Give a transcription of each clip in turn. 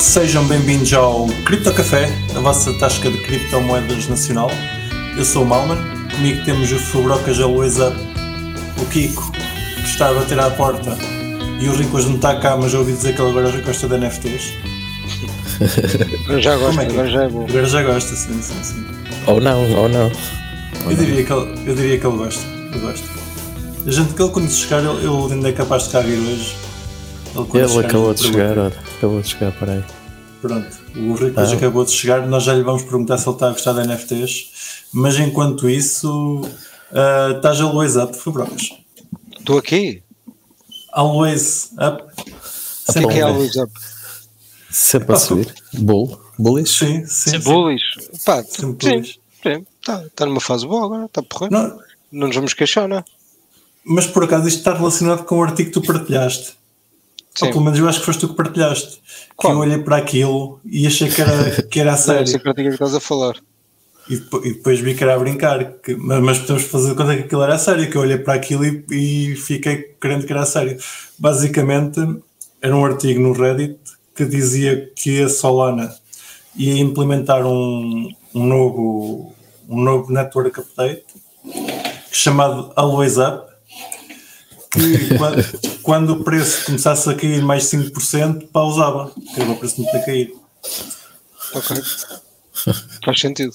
Sejam bem-vindos ao Cripto Café, a vossa tasca de criptomoedas nacional. Eu sou o Malman, comigo temos o Fubrocas a Luísa, o Kiko, que está a bater à porta, e o Ricos não está cá, mas eu ouvi dizer que ele agora gosta de NFTs. Agora já gosto, Como é que é? agora já é bom. Agora já gosta, sim, sim, sim. Ou não, ou não. Eu diria que ele, eu diria que ele gosta, eu gosto. A gente que ele quando chegar, ele, ele ainda é capaz de cá vir hoje. Ele, quando Ele chegar, acabou de chegar, olha. Acabou de chegar, peraí. Pronto, o Ricos Ah. acabou de chegar, nós já lhe vamos perguntar se ele está a gostar de NFTs, mas enquanto isso, ah, estás always up, Fubrocas. Estou aqui? Always up. O Sempre que é bom, a né? luz up? Sempre a subir. Bull. Bullish? Sim, sim. sim. Bullies? Pá, Sempre sim, bullish. sim. Está tá numa fase boa agora, está porreiro. Não. Não, nos vamos queixar, não é? mas por acaso isto está relacionado com o artigo que tu partilhaste. Ou Sim. pelo menos eu acho que foste tu que partilhaste. Que Qual? eu olhei para aquilo e achei que era, que era a sério. que artigo é que estás a falar. E depois, e depois vi que era a brincar. Que, mas, mas podemos fazer conta que aquilo era a sério. Que eu olhei para aquilo e, e fiquei crendo que era a sério. Basicamente, era um artigo no Reddit que dizia que a Solana ia implementar um, um novo, um novo network update chamado Always Up. Que quando, quando o preço começasse a cair mais 5%, pausava. Que era o preço não ter caído. Ok. Faz sentido.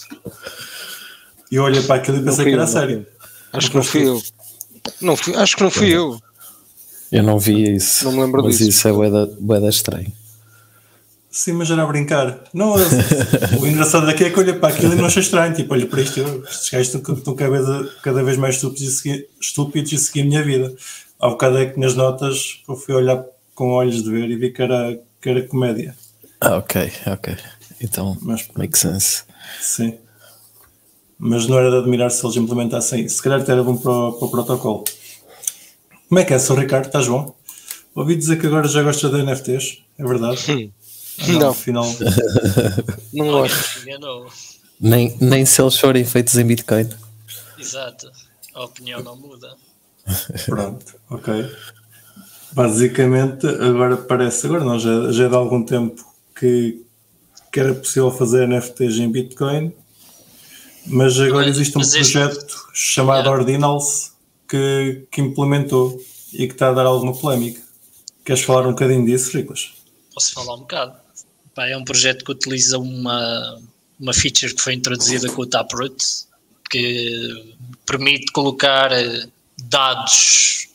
E eu olhei para aquilo e pensei que era eu, sério. Acho que não fui eu. Não fui, acho que não fui eu. Eu não vi isso. Não me lembro mas disso. isso é bué bué da estranho. Sim, mas era a brincar. Não, o engraçado daqui é que eu olhei para aquilo e não achei estranho. Tipo, olho para isto, eu, estes gajos estão, estão cada, vez, cada vez mais estúpidos e, segui- estúpidos e seguir a minha vida. Há bocado é que nas notas eu fui olhar com olhos de ver e vi que era, que era comédia. Ah, ok, ok. Então, Mas, make sense. sim. Mas não era de admirar se eles implementassem isso. Se calhar até era bom para o, para o protocolo. Como é que é, Sr. Ricardo? Estás bom? Ouvi dizer que agora já gosta de NFTs. É verdade? Ah, Não. Afinal, Não gosto. Nem, nem se eles forem feitos em Bitcoin. Exato. A opinião não muda. Pronto, ok. Basicamente, agora parece, agora não, já, já é de algum tempo que, que era possível fazer NFTs em Bitcoin, mas agora existe um projeto chamado. Ordinals que, que implementou e que está a dar alguma polémica. Queres falar um bocadinho disso, Riclas? Posso falar um bocado? Pá, é um projeto que utiliza uma, uma feature que foi introduzida com o Taproot que permite colocar eh, dados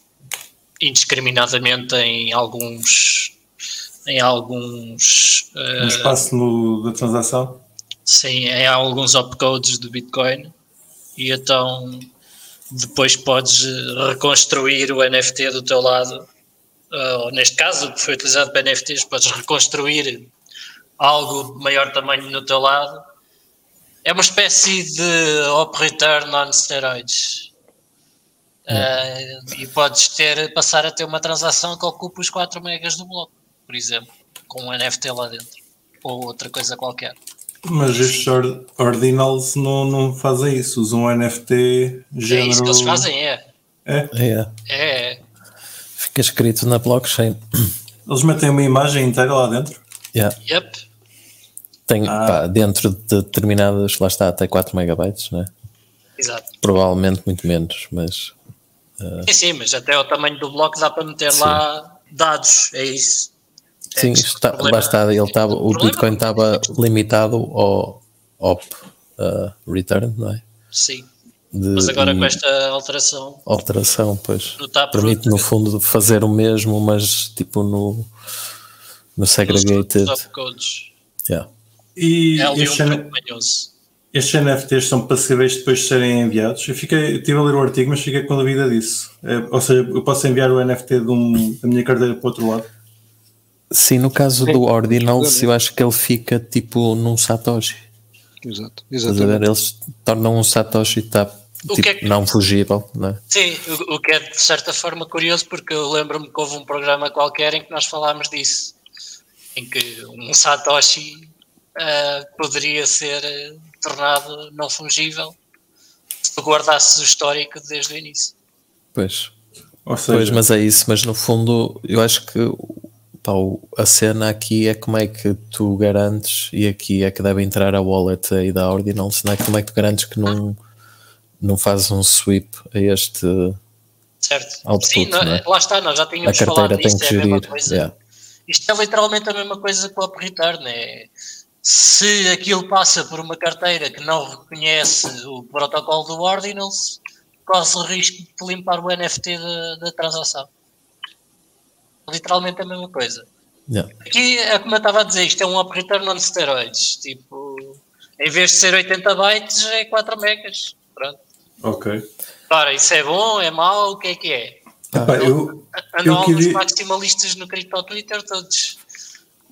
indiscriminadamente em alguns em alguns Um eh, espaço no, da transação? Sim, em alguns opcodes do Bitcoin e então depois podes eh, reconstruir o NFT do teu lado. Ah, ou neste caso, que foi utilizado para NFTs, podes reconstruir algo de maior tamanho no teu lado. É uma espécie de op return on steroids. Ah, e podes ter, passar a ter uma transação que ocupa os 4 megas do bloco, por exemplo, com um NFT lá dentro, ou outra coisa qualquer. Mas estes or- Ordinals não, não fazem isso, usam um NFT É género... isso que eles fazem, é. É? É, É, é. fica escrito na blockchain. Eles metem uma imagem inteira lá dentro? Yeah. Yep. Tem, Ah. pá, dentro de determinadas, lá está, até 4 megabytes, né? Exato. Provavelmente muito menos, mas Sim, sim, mas até o tamanho do bloco dá para meter lá dados, é isso. É sim, que isto tá- problema- está, ele tava, o problema- Bitcoin estava limitado ao op uh, return, não é? Sim, De, mas agora com esta alteração alteração, pois no permite no fundo fazer o mesmo, mas tipo no, no nos segregated. opcodes, Yeah. E é ali um pouco manhoso. Estes NFTs são passíveis de depois de serem enviados? Eu fiquei, estive a ler o artigo, mas fiquei com dúvida disso. É, ou seja, eu posso enviar o NFT de um- da minha carteira para o outro lado? Sim, no caso Sim, do Ordinals, exatamente. eu acho que ele fica tipo num Satoshi. Exato. Estás a ver? Exatamente. Eles tornam um Satoshi tá, tipo, é que- não fugível, não é? Sim, o, o que é de certa forma curioso, porque eu lembro-me que houve um programa qualquer em que nós falámos disso, em que um Satoshi ah, poderia ser tornado não fungível se tu guardasses o histórico desde o início. Pois. Seja, Pois, mas é isso, mas no fundo eu acho que pá, a cena aqui é como é que tu garantes, e aqui é que deve entrar a wallet aí da Ordinals, não é? Como é que tu garantes que não, não fazes um sweep a este. Certo? Output, Sim, é? lá está, nós já A tínhamos falado carteira tem disto, que é a mesma gerir. coisa. yeah. Isto é literalmente a mesma coisa que o Up Return. É, se aquilo passa por uma carteira que não reconhece o protocolo do Ordinals, corre o risco de limpar o NFT da, da transação. Literalmente a mesma coisa. Yeah. Aqui é como eu estava a dizer, isto é um Up Return on steroids. Tipo, em vez de ser 80 bytes, é 4 megas. Pronto. Ok. Ora, isso é bom, é mau, o que é que é? Epá, eu, Andam Eu alguns queria- maximalistas no cripto Twitter, todos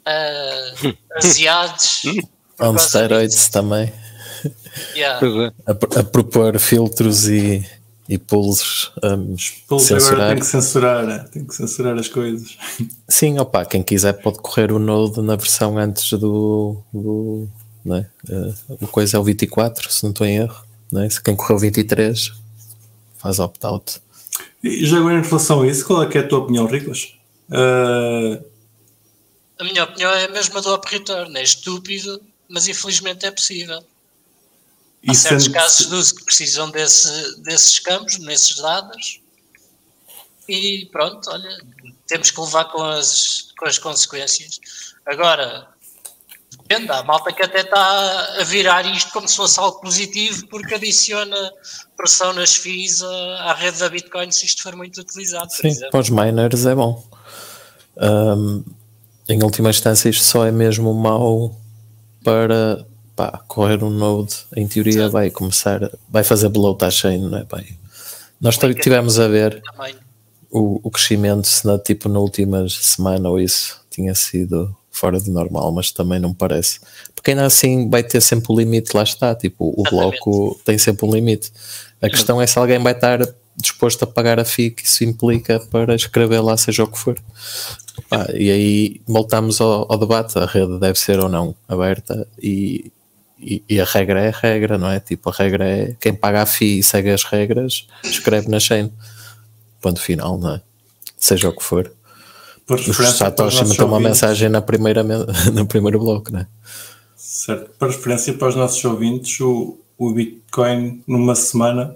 ah, aziados. On steroids disso. também. Yeah. É. A, a propor filtros e, e pulsos um, Pulse agora censurar. tem que censurar, tem que censurar as coisas. Sim, opa, quem quiser pode correr o Node na versão antes do. do não é? Eh, o coisa é o 24, se não estou em erro. Não é? Se quem correu 23 faz opt-out. E já agora em relação a isso, qual é que é a tua opinião, Riclas? Ah, A minha opinião é a mesma do Up Return, é estúpido, mas infelizmente é possível. Há e certos sendo- casos de uso que precisam desse, desses campos, nesses dados, e pronto, olha, temos que levar com as, com as consequências. Agora, depende, há malta que até está a virar isto como se fosse algo positivo, porque adiciona pressão nas FIIs à, à rede da Bitcoin se isto for muito utilizado, Sim, exemplo. para os miners é bom. Um, em última instância, isto só é mesmo mau para pá, correr um node. Em teoria, vai começar, vai fazer bloat à chain, não é? Bem, nós tivemos a ver o, o crescimento, se na, tipo na última semana ou isso tinha sido fora de normal, mas também não parece. Porque ainda assim vai ter sempre o limite, lá está. Tipo, o Exatamente. bloco tem sempre um limite. A questão é se alguém vai estar disposto a pagar a FII que isso implica para escrever lá, seja o que for. E aí voltamos ao, ao debate: a rede deve ser ou não aberta, e, e, e a regra é a regra, não é? Tipo, a regra é quem paga a FII e segue as regras, escreve na chain. Ponto final, não é? Seja o que for. por Satoshi meteu uma ouvintes- mensagem na primeira, no primeiro bloco, né? Certo. Para referência para os nossos ouvintes, o, o Bitcoin numa semana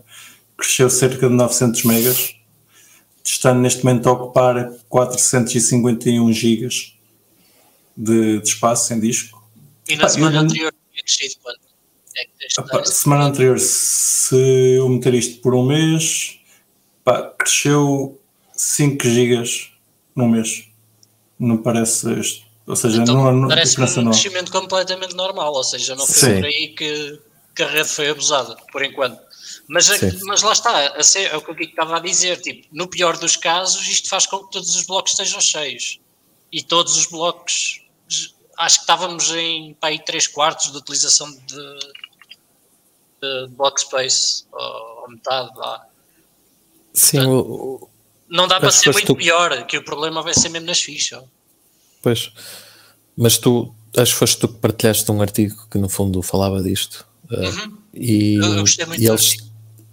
cresceu cerca de 900 megas, estando neste momento a ocupar 451 gigas de, de espaço em disco. E na Pá, semana eu anterior tinha crescido quanto? É semana anterior, se eu meter isto por um mês, pá, cresceu 5 gigas num mês. Não parece este. Ou seja, Então, não não, parece um crescimento completamente normal, ou seja, não foi Sim. por aí que, que a rede foi abusada, por enquanto. Mas, a- mas lá está, ser- é o que o Kiko estava a dizer, tipo, no pior dos casos, isto faz com que todos os blocos estejam cheios. E todos os blocos, acho que estávamos em pá, aí 3 quartos de utilização de, de block space, ou, ou metade, vá. Sim, o, o- Não dá para ser muito tu- pior, que o problema vai ser mesmo nas fichas. pois. Mas tu, acho que foste tu que partilhaste um artigo que no fundo falava disto. Uh, e, Uhum. Eu- eu gostei muito e eles.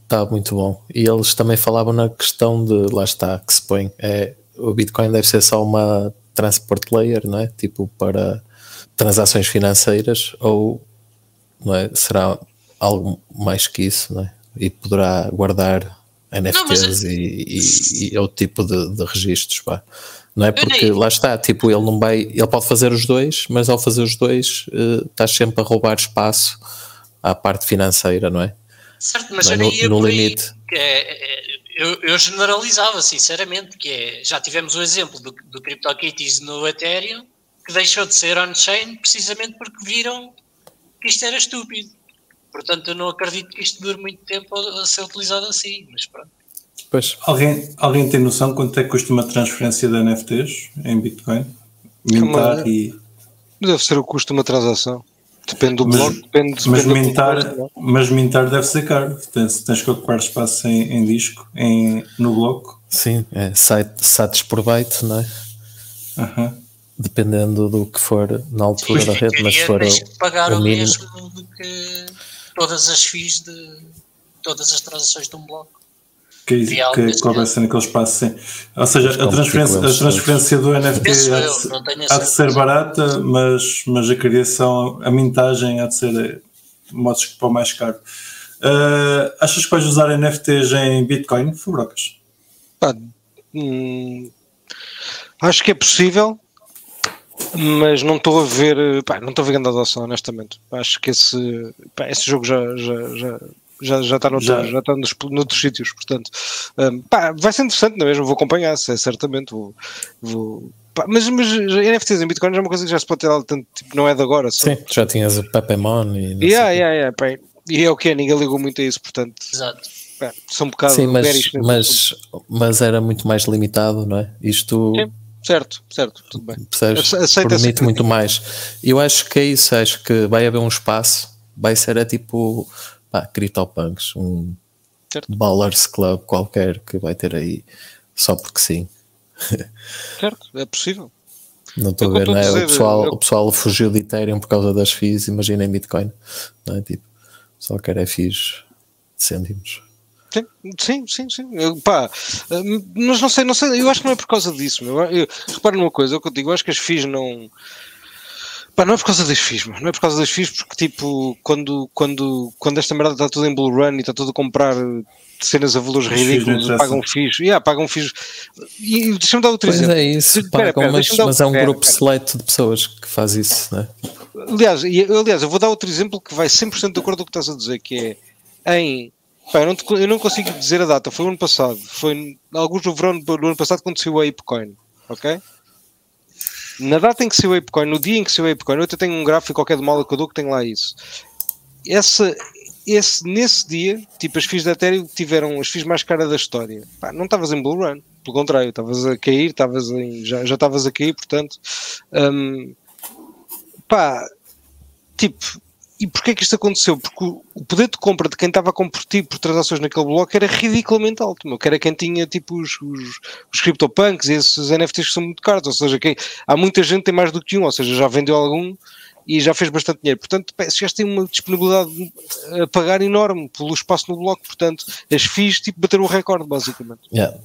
Está muito bom. E eles também falavam na questão de lá está, que se põe. É, o Bitcoin deve ser só uma transport layer, não é? Tipo para transações financeiras, ou não é? será algo mais que isso, não é? E poderá guardar NFTs mas- e, e, e outro tipo de, de registros, pá. Não é porque lá está, tipo, ele não vai, ele pode fazer os dois, mas ao fazer os dois, eh, estás sempre a roubar espaço à parte financeira, não é? Certo, mas Não é? eu nem No- ia no limite. que é- é- eu, eu generalizava, sinceramente, que é, já tivemos o exemplo do, do CryptoKitties no Ethereum, que deixou de ser on-chain precisamente porque viram que isto era estúpido. Portanto, eu não acredito que isto dure muito tempo a, a ser utilizado assim, mas pronto. Pois, Alguém, alguém tem noção quanto é que custa uma transferência de NFTs em Bitcoin? Mintar e. Deve ser o custo de uma transação. Depende do Mas- bloco, depende, depende Mas mintar, é? mas mintar deve ser caro. Tens, tens que ocupar espaço em, em disco, em, no bloco. sim, é site, sites por byte, não é? Dependendo do que for na altura da rede, mas for tens que pagar o, o, mesmo do que todas as FIIs de todas as transações de um bloco. Que, algo que, houvesse naquele espaço, sim. Ou seja, a como transferência, a eles transferência do NFT há de, eu, ser- barata, mas, mas a criação, a mintagem há de ser eh, modos que para o mais caro. Ah, achas que vais usar NFTs em Bitcoin, Fubrocas? Pá, hum, acho que é possível, mas não estou a ver, pá, não estou a ver grande adoção, honestamente. Acho que esse, pá, esse jogo já, já, já, já, já está, noutro, Já. já. está nos, noutros sítios, portanto, hum, pá, vai ser interessante, não é mesmo? Vou acompanhar, se é, certamente. Vou, vou, pá, mas, mas NFTs em Bitcoin já é uma coisa que já se pode ter dado tanto, tipo, não é de agora. Só. Sim, já tinhas o Pepemon e Yeah, yeah, yeah, pá, e é o que é, ninguém ligou muito a isso, portanto, Exato. pá, são um bocado Sim, mas, mas, mas era muito mais limitado, não é? Isto Sim. Certo, certo, tudo bem. percebes? Aceita permite muito mais. Eu acho que é isso, acho que vai haver um espaço, vai ser é tipo pá, CryptoPunks, um Certo. Ballers Club qualquer que vai ter aí só porque sim. Certo, é possível. Não estou a ver, não é? O pessoal, eu- o pessoal fugiu de Ethereum por causa das FIIs, imagina em Bitcoin, não é? Tipo, só quer é FIIs de cêntimos. Sim, sim, sim. Eu, pá, hum, mas não sei, não sei, eu acho que não é por causa disso. Meu. Eu, repara numa coisa, é eu digo, eu acho que as FIIs não. Pá, não é por causa das FIIs, meu. não é por causa das FIIs, porque tipo, quando, quando, quando esta merda está tudo em bull run e está tudo a comprar cenas a valores ridículos, pagam FIIs, yeah, pagam FIIs. E deixa-me dar outro Pois exemplo. é isso, Espera, pagam, espera, mas, mas é um espera, grupo espera. seleto de pessoas que faz isso, não é? Aliás, e, aliás, eu vou dar outro exemplo que vai 100% de acordo com o que estás a dizer, que é em. Pá, eu, não te- eu não consigo dizer a data, foi o ano passado, foi alguns no verão do ano passado quando saiu a Apecoin, ok? Na data em que saiu a Apecoin, no dia em que saiu a Apecoin, eu até tenho um gráfico qualquer de mal que eu dou que tem lá isso. Essa, esse, nesse dia, tipo, as FIIs da Ethereum tiveram as FIIs mais caras da história. Pá, não estavas em bull run, pelo contrário, estavas a cair, estavas já estavas a cair, portanto. hum, pá, tipo, e porquê que isto aconteceu? Porque o, o poder de compra de quem estava a competir por transações naquele bloco era ridiculamente alto, meu, que era quem tinha tipo os, os, os CryptoPunks e esses NFTs que são muito caros, ou seja, quem, há muita gente que tem mais do que um, ou seja, já vendeu algum e já fez bastante dinheiro. Portanto, gajos têm uma disponibilidade a pagar enorme pelo espaço no bloco, portanto, as FIIs tipo, bateram o recorde, basicamente. Yeah.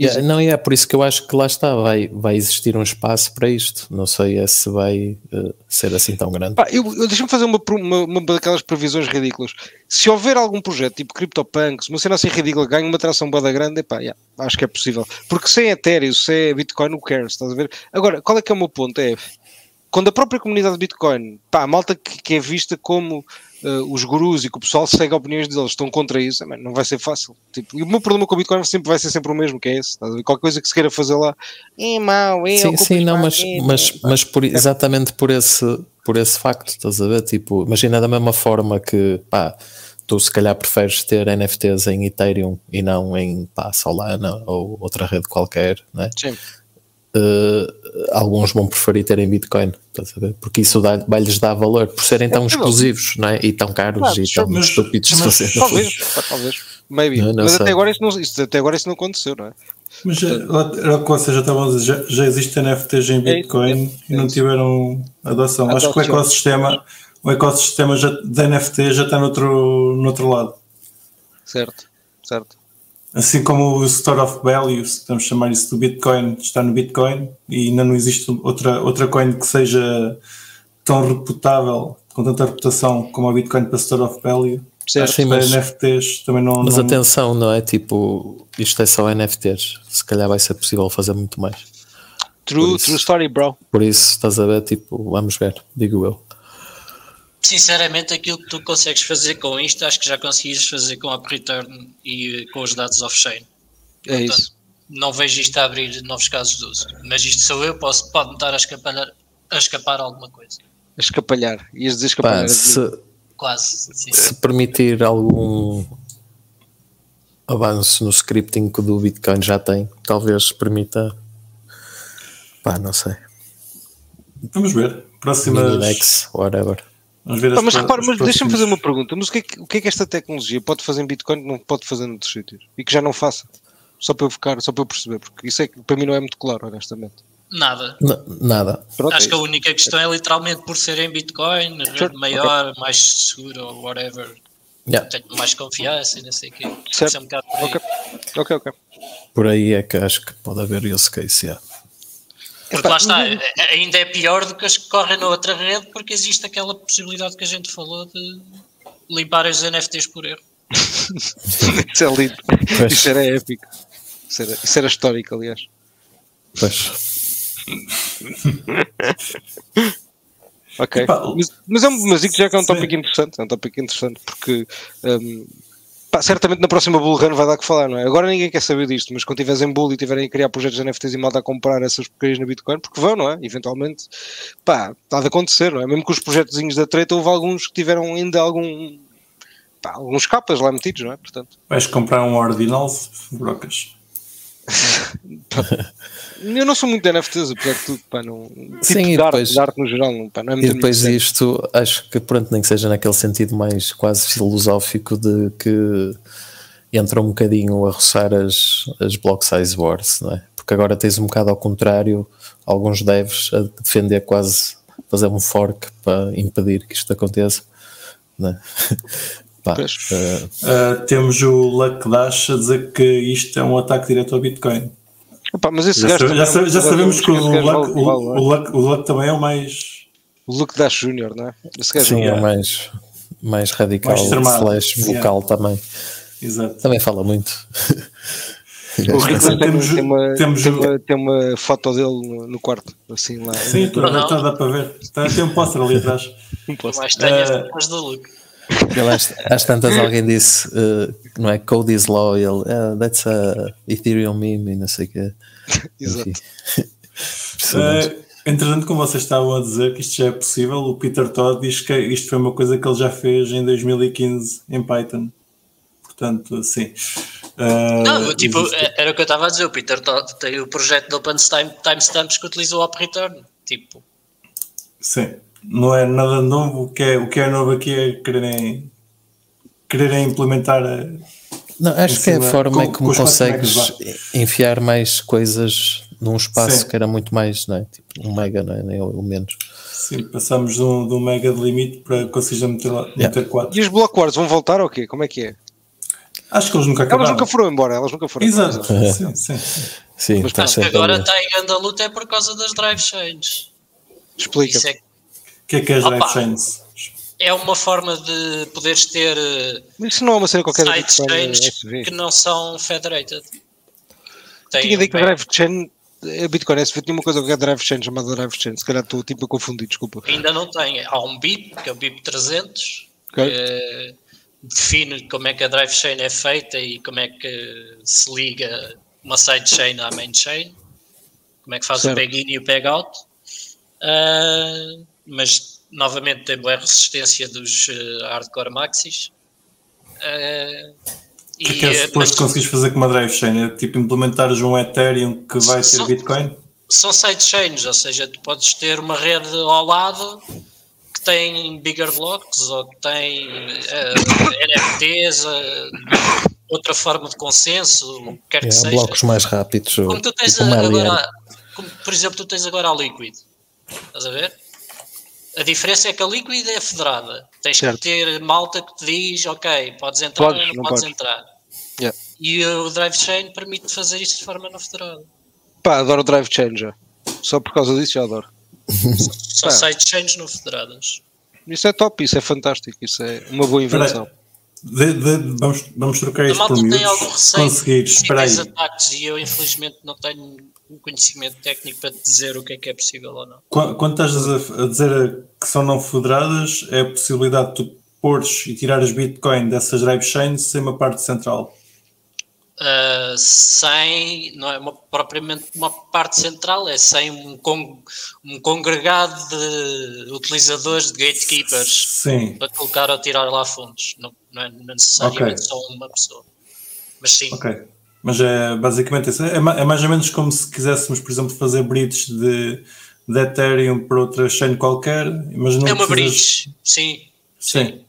Yeah, não, e é por isso que eu acho que lá está, vai, vai existir um espaço para isto. Não sei é se vai eh, ser assim tão grande. Pá, eu, eu- Deixa-me fazer uma, uma, uma daquelas previsões ridículas. Se houver algum projeto tipo CryptoPunks, uma cena assim ridícula, ganha uma atração bada grande, epá, yeah, acho que é possível. Porque sem Ethereum, sem Bitcoin, não cares, estás a ver? Agora, qual é que é o meu ponto? É quando a própria comunidade de Bitcoin, pá, a malta que, que é vista como eh, os gurus e que o pessoal segue opiniões deles estão contra isso, eh, man, não vai ser fácil. Tipo, e o meu problema com o Bitcoin sempre vai ser sempre o mesmo, que é esse. Qualquer coisa que se queira fazer lá é mau, é sim, sim, não, mas, é, mas, pá. mas por, exatamente por esse, por esse facto, estás a ver? Tipo, imagina da mesma forma que pá, tu se calhar preferes ter NFTs em Ethereum e não em pá, Solana ou outra rede qualquer, não é? Sim. Eh, alguns vão preferir ter em Bitcoin, estás a ver? Porque isso dá- vai-lhes dar valor por serem tão possível. exclusivos não é? e tão caros Claro, e tão mas- estúpidos de mas- fazer. Talvez, talvez. Maybe. Não, não Mas até agora, isso não, isso, até agora isso não aconteceu, não é? Mas era o que vocês já estavam a dizer, já, já existem NFTs em É isso, Bitcoin é e não é tiveram adoção. Acho que o ecossistema, o ecossistema já, de NFT já está no outro, no outro lado. Certo, certo. Assim como o Store of Value, se podemos chamar isso do Bitcoin, está no Bitcoin e ainda não existe outra, outra coin que seja tão reputável, com tanta reputação como a Bitcoin para Store of Value. certo. Acho Sim, para mas- NFTs também não. Mas não- atenção, não é? Tipo, isto é só NFTs. Se calhar vai ser possível fazer muito mais. True, isso. true story, bro. Por isso, estás a ver? Tipo, vamos ver, digo eu. Sinceramente, aquilo que tu consegues fazer com isto, acho que já conseguis fazer com a Return e eh, com os dados off-chain. É isso. Não vejo isto a abrir novos casos de uso. Mas isto sou eu, posso, pode-me estar a escapar, a escapar alguma coisa. A escapalhar. Ias dizer escapalhar. Pá, se, Quase. Sim. se permitir algum avanço no scripting que o do Bitcoin já tem, talvez permita. Pá, não sei. Vamos ver. Próximas. Minidex, whatever. Vamos ver mas repara, mas deixa-me fazer uma pergunta. Mas o que, é que, o que é que esta tecnologia pode fazer em Bitcoin que não pode fazer noutros sítios? E que já não faça? Só para eu ficar, só para eu perceber, porque isso é que para mim não é muito claro, honestamente. Nada. N- nada. Pronto, Acho é que a única questão é literalmente por ser em Bitcoin, rede maior, mais seguro ou whatever. Yeah. tenho mais confiança e não sei o quê. Certo. Isso é um aí. Ok, ok. Por aí é que acho que pode haver use case. Yeah. Porque lá está, ainda é pior do que as que correm na outra rede, porque existe aquela possibilidade que a gente falou de limpar os NFTs por erro. Isso é lindo. Pois. Isso era épico. Isso era, isso era histórico, aliás. Pois. Ok. Mas, mas, é um, mas digo já que é um sim. tópico interessante. É um tópico interessante porque hum, pá, certamente na próxima Bull Run vai dar que falar, não é? Agora ninguém quer saber disto, mas quando tiveres em Bull e tiverem a criar projetos de NFTs e malta a comprar essas porcarias na Bitcoin, porque vão, não é? Eventualmente, pá, está de acontecer, não é? Mesmo com os projetozinhos da treta, houve alguns que tiveram ainda algum. Pá, alguns capas lá metidos, não é? Portanto, Vais comprar um Ordinal, brocas. Eu não sou muito de NFTs, apesar de tudo, pá, não. Tipo Sim, e depois- de arte no geral, não, pá, não é E muito depois minha cena. isto, acho que pronto, nem que seja naquele sentido mais quase filosófico de que entra um bocadinho a roçar as, as block size wars, não é? Porque agora tens um bocado ao contrário, alguns devs a defender quase fazer um fork para impedir que isto aconteça, não é? Pá, eh, Uh, temos o Luck Dash a dizer que isto é um ataque direto ao Bitcoin. Opa, mas esse Já, gajo sabe- já, sabe- já sabemos que o esse gajo Luck, vale- o, é? o Luck- o Luck também é o mais. O Luke Dash Jr., não é? Esse gajo sim, yeah. é mais, mais radical, Mais slash vocal também. Exato. Também fala muito. O Rick tem, temos- tem uma, temos tem, o- uma, tem uma foto dele no, no quarto, assim lá. Sim, tu- Não, não. dá para ver. Tá- Tem um póster ali atrás. Não posso. Mais tenho Eh, as fotos do Luke. Ele, às, às tantas alguém disse, eh, não é? Code is law, ele, "Ah, that's a Ethereum meme e não sei o quê. Exato. Uh, entretanto, como vocês estavam a dizer que isto já é possível, o Peter Todd diz que isto foi uma coisa que ele já fez em 2015 em Python. Portanto, sim. Uh, Não, tipo, existe- era o que eu estava a dizer. O Peter Todd tem o projeto de Open Time, Timestamps que utiliza o Op Return. Tipo, Sim, não é nada novo. O que é, o que é novo aqui é quererem, quererem implementar. A, Não, acho que é a forma com- é com como os consegues quatro enfiar mais coisas num espaço Sim. que era muito mais, não é? Tipo, um mega, não é? Nem o menos. sim, passamos de um, de um mega de limite para conseguir meter, lá- Yeah. meter 4. E os Block Wars vão voltar ou quê? Como é que é? Acho que eles nunca Elas acabaram. nunca foram embora, elas nunca foram Exato, embora. sim, sim. sim. Sim, Mas está acho que sempre agora está em grande luta é por causa das drive chains. Explica. Isso é, que é que é é uma forma de poderes ter eh, Mas isso não é uma cena qualquer da sites Bitcoin chains SV. que não são federated. Tinha Tem ideia que um a Drive Chain, a Bitcoin SV tinha uma coisa que é Drive Chain chamada Drive Chain. Se calhar estou tipo a confundir, desculpa. Ainda não tem. Há um BIP, que é o BIP 300, Ok. que eh, define como é que a drive chain é feita e como é que se liga uma sidechain à main chain, como é que faz Certo. o peg-in e o peg-out. Ah, mas novamente tem boa resistência dos eh, hardcore maxis. Ah, O que é que é eh, suposto mas conseguires fazer com uma drive chain? É tipo implementares um Ethereum que vai Só- Bitcoin? são sidechains, ou seja, tu podes ter uma rede ao lado que tem bigger blocks ou que tem eh, NFTs, eh, outra forma de consenso, o que quer que É, seja. blocos mais rápidos. Como tu tens tipo agora, como, por exemplo, tu tens agora a Liquid, estás a ver? A diferença é que a Liquid é federada. Tens Certo. que ter malta que te diz, ok, podes entrar Podes, ou não, não podes podes. entrar. Yeah. E o Drive Chain permite fazer isso de forma não federada. Pá, adoro o Drive Chain já. Só por causa disso já adoro. São Ah. sidechains não federadas. Isso é top, isso é fantástico, isso é uma boa invenção. De- de- vamos, vamos trocar A isto malta por tem algum miúdos. receio Conseguir, de espera aí. ataques e eu infelizmente não tenho o conhecimento técnico para te dizer o que é que é possível ou não. Quando, quando estás a, dizer que são não federadas, é a possibilidade de tu pôres e tirares Bitcoin dessas drive chains sem uma parte central. Uh, sem, não é uma- propriamente uma parte central, é sem um, con- um congregado de utilizadores, de gatekeepers, Sim, para colocar ou tirar lá fundos. Não, não é necessariamente Ok. só uma pessoa. Mas sim, ok. Mas é basicamente isso. É, é mais ou menos como se quiséssemos, por exemplo, fazer bridges de, de Ethereum para outra chain qualquer, mas não é uma precisas- bridge, sim. Sim.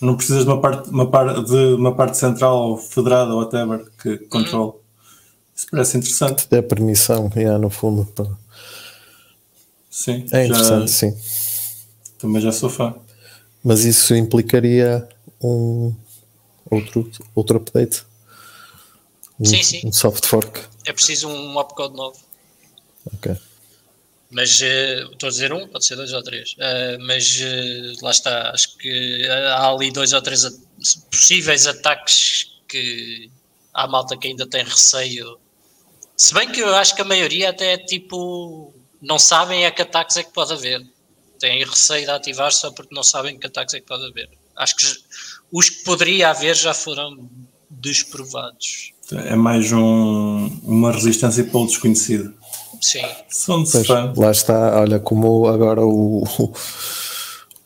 Não precisas de uma parte, uma par, de uma parte central ou federada ou whatever que controle. Isso parece interessante. Dá permissão, yeah, no fundo. pá. Sim. É já- interessante, sim. também já sou fã. Mas isso implicaria um outro, outro update. Um, Sim, sim. um soft fork. É preciso um opcode novo. Ok. Mas eh, estou a dizer um, pode ser dois ou três. Eh, mas eh, lá está, acho que há ali dois ou três possíveis ataques que há malta que ainda tem receio. Se bem que eu acho que a maioria até é tipo não sabem a que ataques é que pode haver. Têm receio de ativar só porque não sabem que ataques é que pode haver. Acho que os que poderia haver já foram desprovados. É mais um, uma resistência pelo desconhecido. Sim. São de Pois, lá está, olha como agora o. o-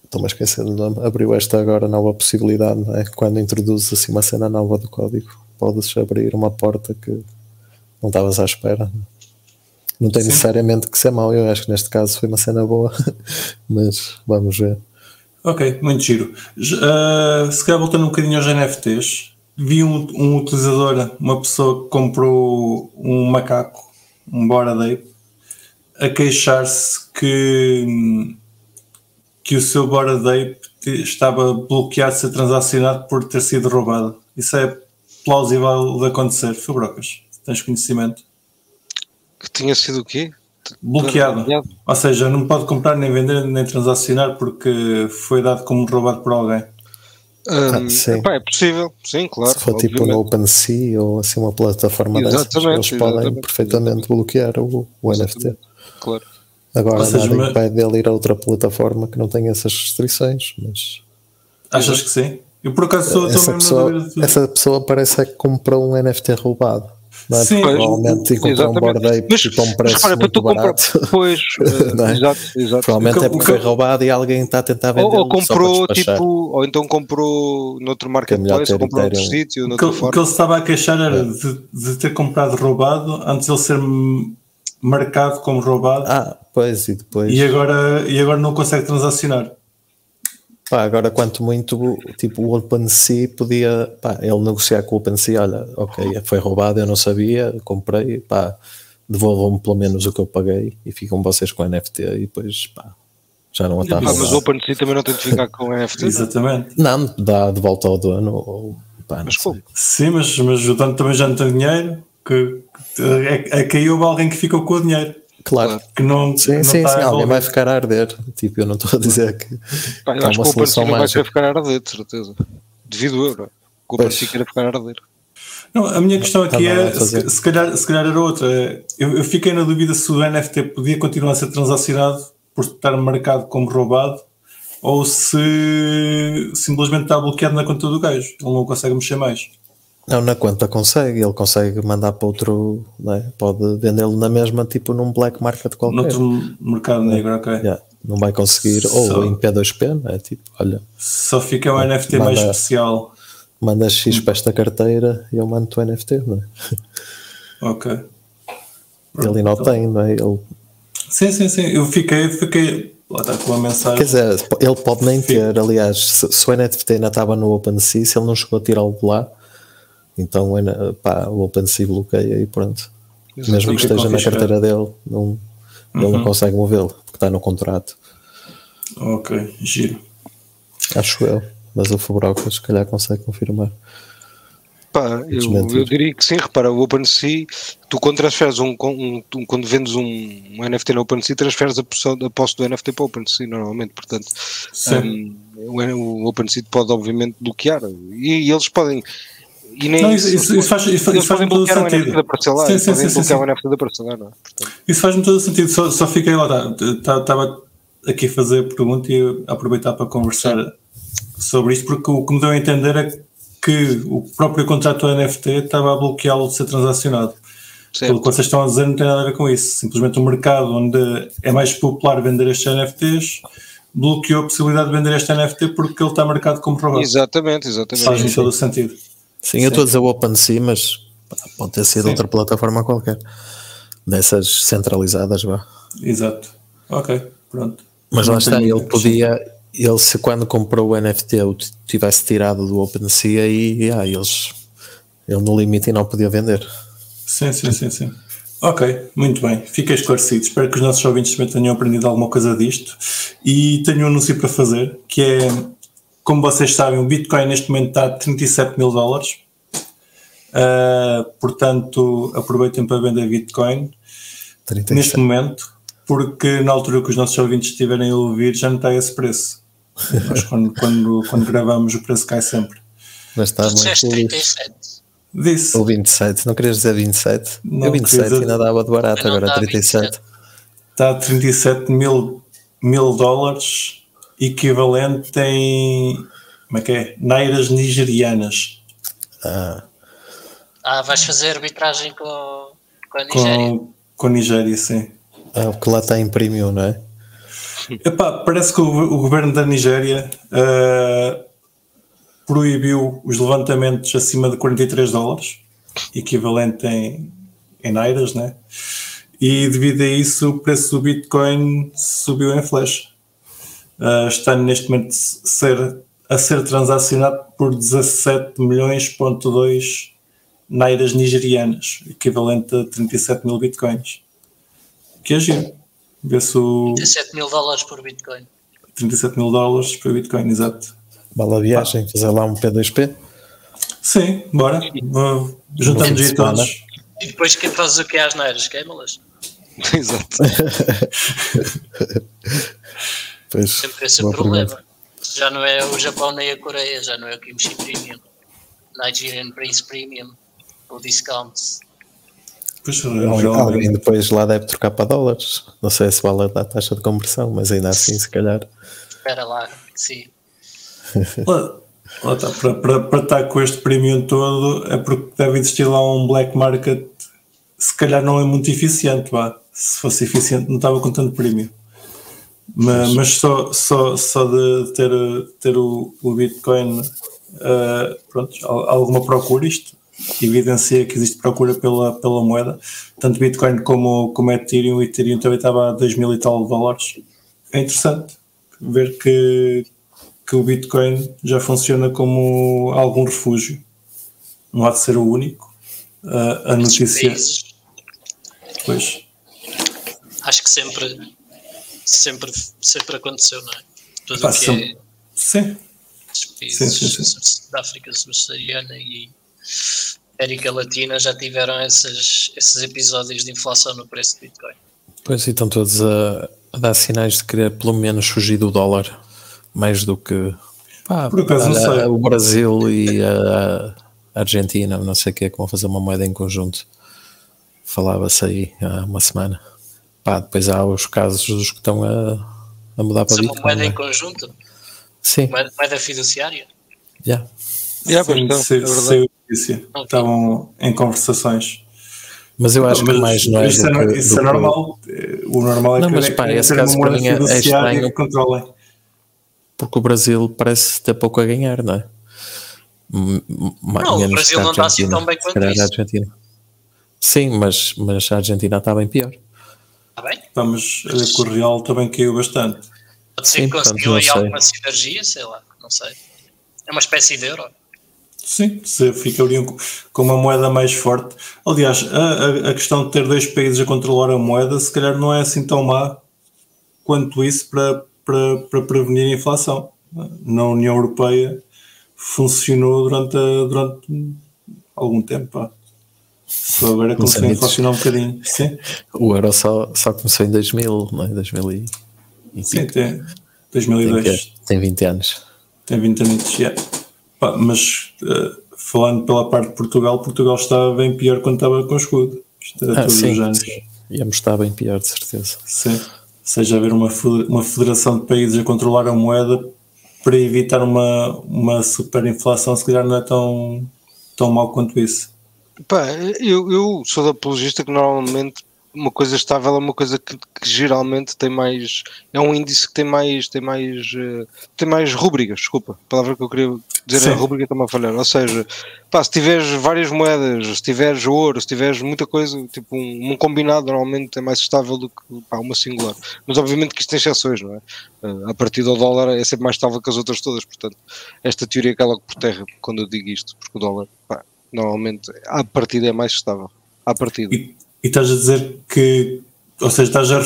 Estou-me a esquecer do nome. Abriu esta agora nova possibilidade, não é? Quando introduzes assim uma cena nova do código, podes abrir uma porta que não estavas à espera. Não tem Sim. necessariamente que ser mau, eu acho que neste caso foi uma cena boa, mas vamos ver. Ok, muito giro. Ah, se calhar voltando um bocadinho aos NFTs, vi um, um utilizador, uma pessoa que comprou um macaco, um Bored Ape, a queixar-se que, que o seu Bored Ape estava bloqueado de ser transacionado por ter sido roubado. Isso é plausível de acontecer, Fabrocas? Tens conhecimento? Que tinha sido o quê? Bloqueado. Bloqueado. Ou seja, não pode comprar, nem vender, nem transacionar porque foi dado como roubado por alguém. Hum, sim. epá, é possível, sim, claro. Se for tipo no obviamente. OpenSea ou assim uma plataforma dessas, Exatamente, eles podem exatamente, perfeitamente bloquear o, o NFT. Claro. Agora seja, nada mas- impede ele ir a outra plataforma que não tenha essas restrições, mas Achas que sim? Eu por acaso estou estou essa pessoa, essa pessoa parece é que comprou um NFT roubado. Não é? Sim, provavelmente comprou um ape Mas, tipo um mas preço repara, para muito tu comprar. barato. Pois, Não é? exato, exato. Provavelmente O é que- porque foi roubado e alguém está a tentar vender. Ou, ou comprou tipo, ou então comprou noutro é marketplace, ou comprou noutro sítio, que, o que ele se estava a queixar era de, de ter comprado roubado antes de ele ser marcado como roubado Ah, pois, e depois. e, agora, e agora não consegue transacionar. Pá, agora, quanto muito, tipo, o OpenSea podia, pá, ele negociar com o OpenSea, olha, ok, foi roubado, eu não sabia, comprei, pá, devolvam-me pelo menos o que eu paguei e ficam vocês com o NFT e depois, pá, já não está Ah, mas o OpenSea também não tem de ficar com NFT. não? Exatamente. Não, dá de volta ao dono, ou, pá, não Mas como? Sim, mas, mas o dono também já não tem dinheiro. Que, que, é, é que aí houve alguém que ficou com o dinheiro. Claro. Que não, Sim, não sim, está sim, alguém vai ficar a arder. Tipo, eu não estou a dizer que, Pá, eu que há acho uma que o não vai ficar a arder, de certeza. Devido eu, não é? Que o. OpenSea queira ficar a arder. Não, a minha questão aqui é, a fazer. se, se calhar, se calhar era outra. É, Eu, eu fiquei na dúvida se o NFT podia continuar a ser transacionado por estar marcado como roubado ou se simplesmente está bloqueado na conta do gajo. Ele não consegue mexer mais. Não, na conta consegue, ele consegue mandar para outro, não é? pode vendê-lo na mesma, tipo num black market qualquer. Noutro mercado negro, ok. Yeah, não vai conseguir, Só- ou em P2P, não é? Tipo, olha, Só fica um NFT mais especial. manda X para esta carteira e eu mando o NFT, não é? Ok. Ele não tem, não é? Ele, Sim, sim, sim. Eu fiquei, fiquei. Lá está com a mensagem. quer dizer, ele pode nem ter, aliás, se, se o NFT ainda estava no OpenSea, se ele não chegou a tirá-lo lá, então o- pá, o OpenSea bloqueia e pronto. Mesmo que esteja na carteira dele, não, ele Uhum. não consegue movê-lo, porque está no contrato. Ok, giro. Acho eu. Mas o Fubrocas, se calhar, consegue confirmar. Pá, eu, eu diria que sim, repara, o OpenSea, tu quando transferes um, um, um- quando vendes um, um NFT no OpenSea, transferes a, posse- a posse do NFT para o OpenSea normalmente, portanto, um, o, o OpenSea pode obviamente bloquear e, e eles podem e nem Não, isso- isso- isso faz- isso- isso faz todo sentido. Parcelar, Sim, sim, sim, sim, sim. o NFT da parcelar, não? Portanto, Isso faz-me todo sentido, só, só fiquei lá, estava aqui a fazer a pergunta e aproveitar para conversar sobre isto, porque o que me deu a entender é que o próprio contrato do NFT estava a bloqueá-lo de ser transacionado. Pelo que vocês estão a dizer, não tem nada a ver com isso. Simplesmente o mercado onde é mais popular vender estes NFTs bloqueou a possibilidade de vender este NFT porque ele está marcado como roubado. Exatamente, exatamente. Faz-me todo o sentido. Sim, eu estou a dizer o OpenSea, mas pode ter sido Sim. outra plataforma qualquer. Dessas centralizadas, vá. Exato. Ok, pronto. Mas Não lá está, ele podia, ele se quando comprou o NFT o tivesse tirado do OpenSea e ah, eles, ele no limite não podia vender. Sim, sim, sim, sim. Ok, muito bem. Fica esclarecido. Espero que os nossos ouvintes também tenham aprendido alguma coisa disto. E tenho um anúncio para fazer, que é como vocês sabem, o Bitcoin neste momento está a 37 mil dólares. Uh, portanto, aproveitem para vender Bitcoin 37. neste momento, porque na altura que os nossos ouvintes estiverem a ouvir já não está esse preço. Nós, quando, quando, quando gravamos, o preço cai sempre. Mas está muito disseste feliz. 37. Disse. Ou 27, não querias dizer 27? Não, eu 27 queria dizer- ainda dava de barato, agora dava 37. está a 37 mil, mil dólares, equivalente em. Como é que é? Nairas nigerianas. Ah, Ah, vais fazer arbitragem com, com a Nigéria. Com, com Nigéria, sim. ah, o que lá está em premium, não é? Epá, parece que o, o governo da Nigéria ah, proibiu os levantamentos acima de 43 dólares, equivalente em, em nairas, né? E devido a isso, o preço do Bitcoin subiu em flash. Ah, está neste momento ser, a ser transacionado por 17 milhões,2 nairas nigerianas, equivalente a 37 mil bitcoins. Que é giro. O 17 mil dólares por Bitcoin. 37 mil dólares para Bitcoin, exato. Vale a viagem, fazer lá um P2P. Sim, bora. Fim Juntamos aí todos. E depois que fazes o que é às neiras? Queima-las. Exato. Pois, Sempre esse problema. pergunta. Já não é o Japão nem a Coreia, já não é o Kimchi Premium, Nigerian Prince Premium, o Discounts. Pois, Alguém, realmente. alguém depois lá deve trocar para dólares. Não sei se vale a taxa de conversão, mas ainda assim, se calhar. Espera lá, sim. Lá, lá está, para, para, para estar com este premium todo é porque deve existir lá um black market. Se calhar não é muito eficiente, vá. Se fosse eficiente, não estava com tanto premium. Mas, mas só, só, só de ter, ter o, o Bitcoin, eh, pronto, al- alguma procura, isto evidencia que existe procura pela, pela moeda, tanto Bitcoin como, como Ethereum. O Ethereum também estava a 2 mil e tal dólares. É interessante ver que, que o Bitcoin já funciona como algum refúgio. Não há de ser o único. Ah, a notícia, países, pois, acho que sempre, sempre, sempre aconteceu, não é? Tudo Pá, o que sempre- é sim, esses países Sim, sim, sim. da África subsaariana e América Latina já tiveram esses, esses episódios de inflação no preço do Bitcoin. Pois e estão todos a, a dar sinais de querer pelo menos fugir do dólar, mais do que pá, Por acaso não a- sei. o Brasil e a, a Argentina, não sei o que é que vão fazer uma moeda em conjunto. Falava-se aí há uma semana. Pá, depois há os casos dos que estão a, a mudar para uma Bitcoin. moeda em né? conjunto, Sim, moeda, moeda fiduciária. já. Yeah, sim, pois não, sei- é. Estavam em conversações. Mas eu acho que Mas mais não é. isso do é, que- isso do é que- normal. O normal é Não, que mas é pá, que esse caso uma para mim é- é estranho. que controlem. Porque o Brasil parece ter pouco a ganhar, não é? Não, o Brasil que não está assim tão bem quanto isso. Argentina. Sim, mas, mas a Argentina está bem pior. Está bem? Vamos ver que o Real também caiu bastante. Pode ser Sim, que conseguiu aí alguma sinergia, sei lá, não sei. É uma espécie de euro. Sim, se ficariam com- com uma moeda mais forte. Aliás, a, a- a questão de ter dois países a controlar a moeda, se calhar não é assim tão má quanto isso para, para, para prevenir a inflação. Na União Europeia funcionou durante, durante algum tempo. Pá. Só agora começou a inflacionar um bocadinho. Sim, O euro só, só começou em 2000, não é? 2000 e, e sim tem tem, 2002. que- tem 20 anos. Tem 20 anos, yeah. Pá, mas eh, falando pela parte de Portugal, Portugal estava bem pior quando estava com o escudo. Isto era Ah, todos sim, os anos. sim. Íamos estar bem pior, de certeza. Sim. Seja haver uma, uma federação de países a controlar a moeda para evitar uma, uma superinflação, se calhar não é tão, tão mau quanto isso. Pá, eu, eu sou da apologista que normalmente uma coisa estável é uma coisa que, que geralmente tem mais é um índice que tem mais tem mais eh, tem mais rúbricas, desculpa, a palavra que eu queria dizer é Sim. rúbrica está-me a falhar, ou seja, pá, se tiveres várias moedas, se tiveres ouro, se tiveres muita coisa, tipo um, um combinado normalmente é mais estável do que pá, uma singular, mas obviamente que isto tem exceções, não é? Eh, a partir do dólar é sempre mais estável que as outras todas, portanto esta teoria cala por terra quando eu digo isto, porque o dólar, pá, normalmente à partida é mais estável, à partida. E, e estás a dizer que, ou seja, estás a,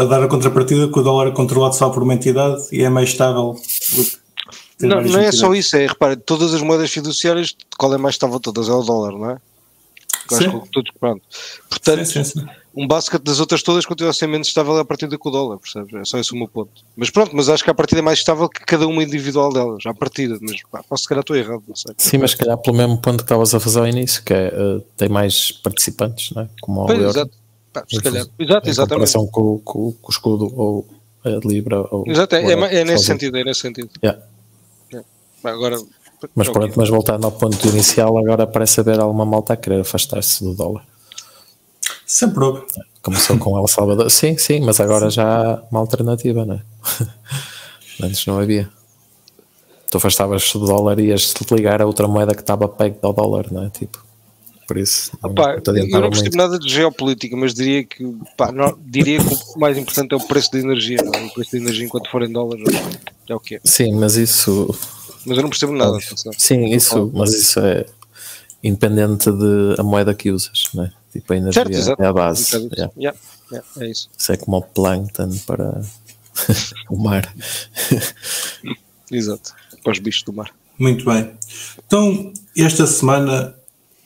a- dar a contrapartida que o dólar é controlado só por uma entidade e é mais estável do que Não, não é só isso, é, repara, todas as moedas fiduciárias, qual é mais estável todas? É o dólar, não é? Que todos, pronto. Portanto, Sim, sim, sim. um basket das outras todas continua a ser menos estável a partir do dólar, percebes? É só esse o meu ponto. Mas pronto, mas acho que a partida é mais estável que cada uma individual delas, à partida, mas pá, posso se calhar estou errado, não sei. Sim, mas se calhar pelo mesmo ponto que estavas a fazer ao início, que é eh, tem mais participantes, não é? Como o Pois, exato. Pá, se calhar. Exato, em exatamente. com, com- com o escudo ou a Libra. Ou, Exato, é, é, ou- é nesse ou- sentido, é nesse sentido. Yeah. Pá, Agora, Mas ok. pronto, mas voltando ao ponto inicial, agora parece haver alguma malta a querer afastar-se do dólar. Sempre houve. Começou com El Salvador. Sim, sim, mas agora já há uma alternativa, não é? Antes não havia. Tu afastavas do dólar e ias te ligar a outra moeda que estava peg ao dólar, não é? Tipo, por isso. não eu não percebo nada de geopolítica, mas diria que, pá, não- diria que o mais importante é o preço da energia. não é? O preço da energia enquanto for em dólares é o que é. Sim, mas isso. Mas eu não percebo nada. Sim, isso, mas isso é independente de a moeda que usas, não é? Tipo, a energia Certo, exato. é a base. yeah. Yeah, yeah, é isso. Isso é como o plankton para o mar. Exato. Para os bichos do mar. Muito bem. Então, esta semana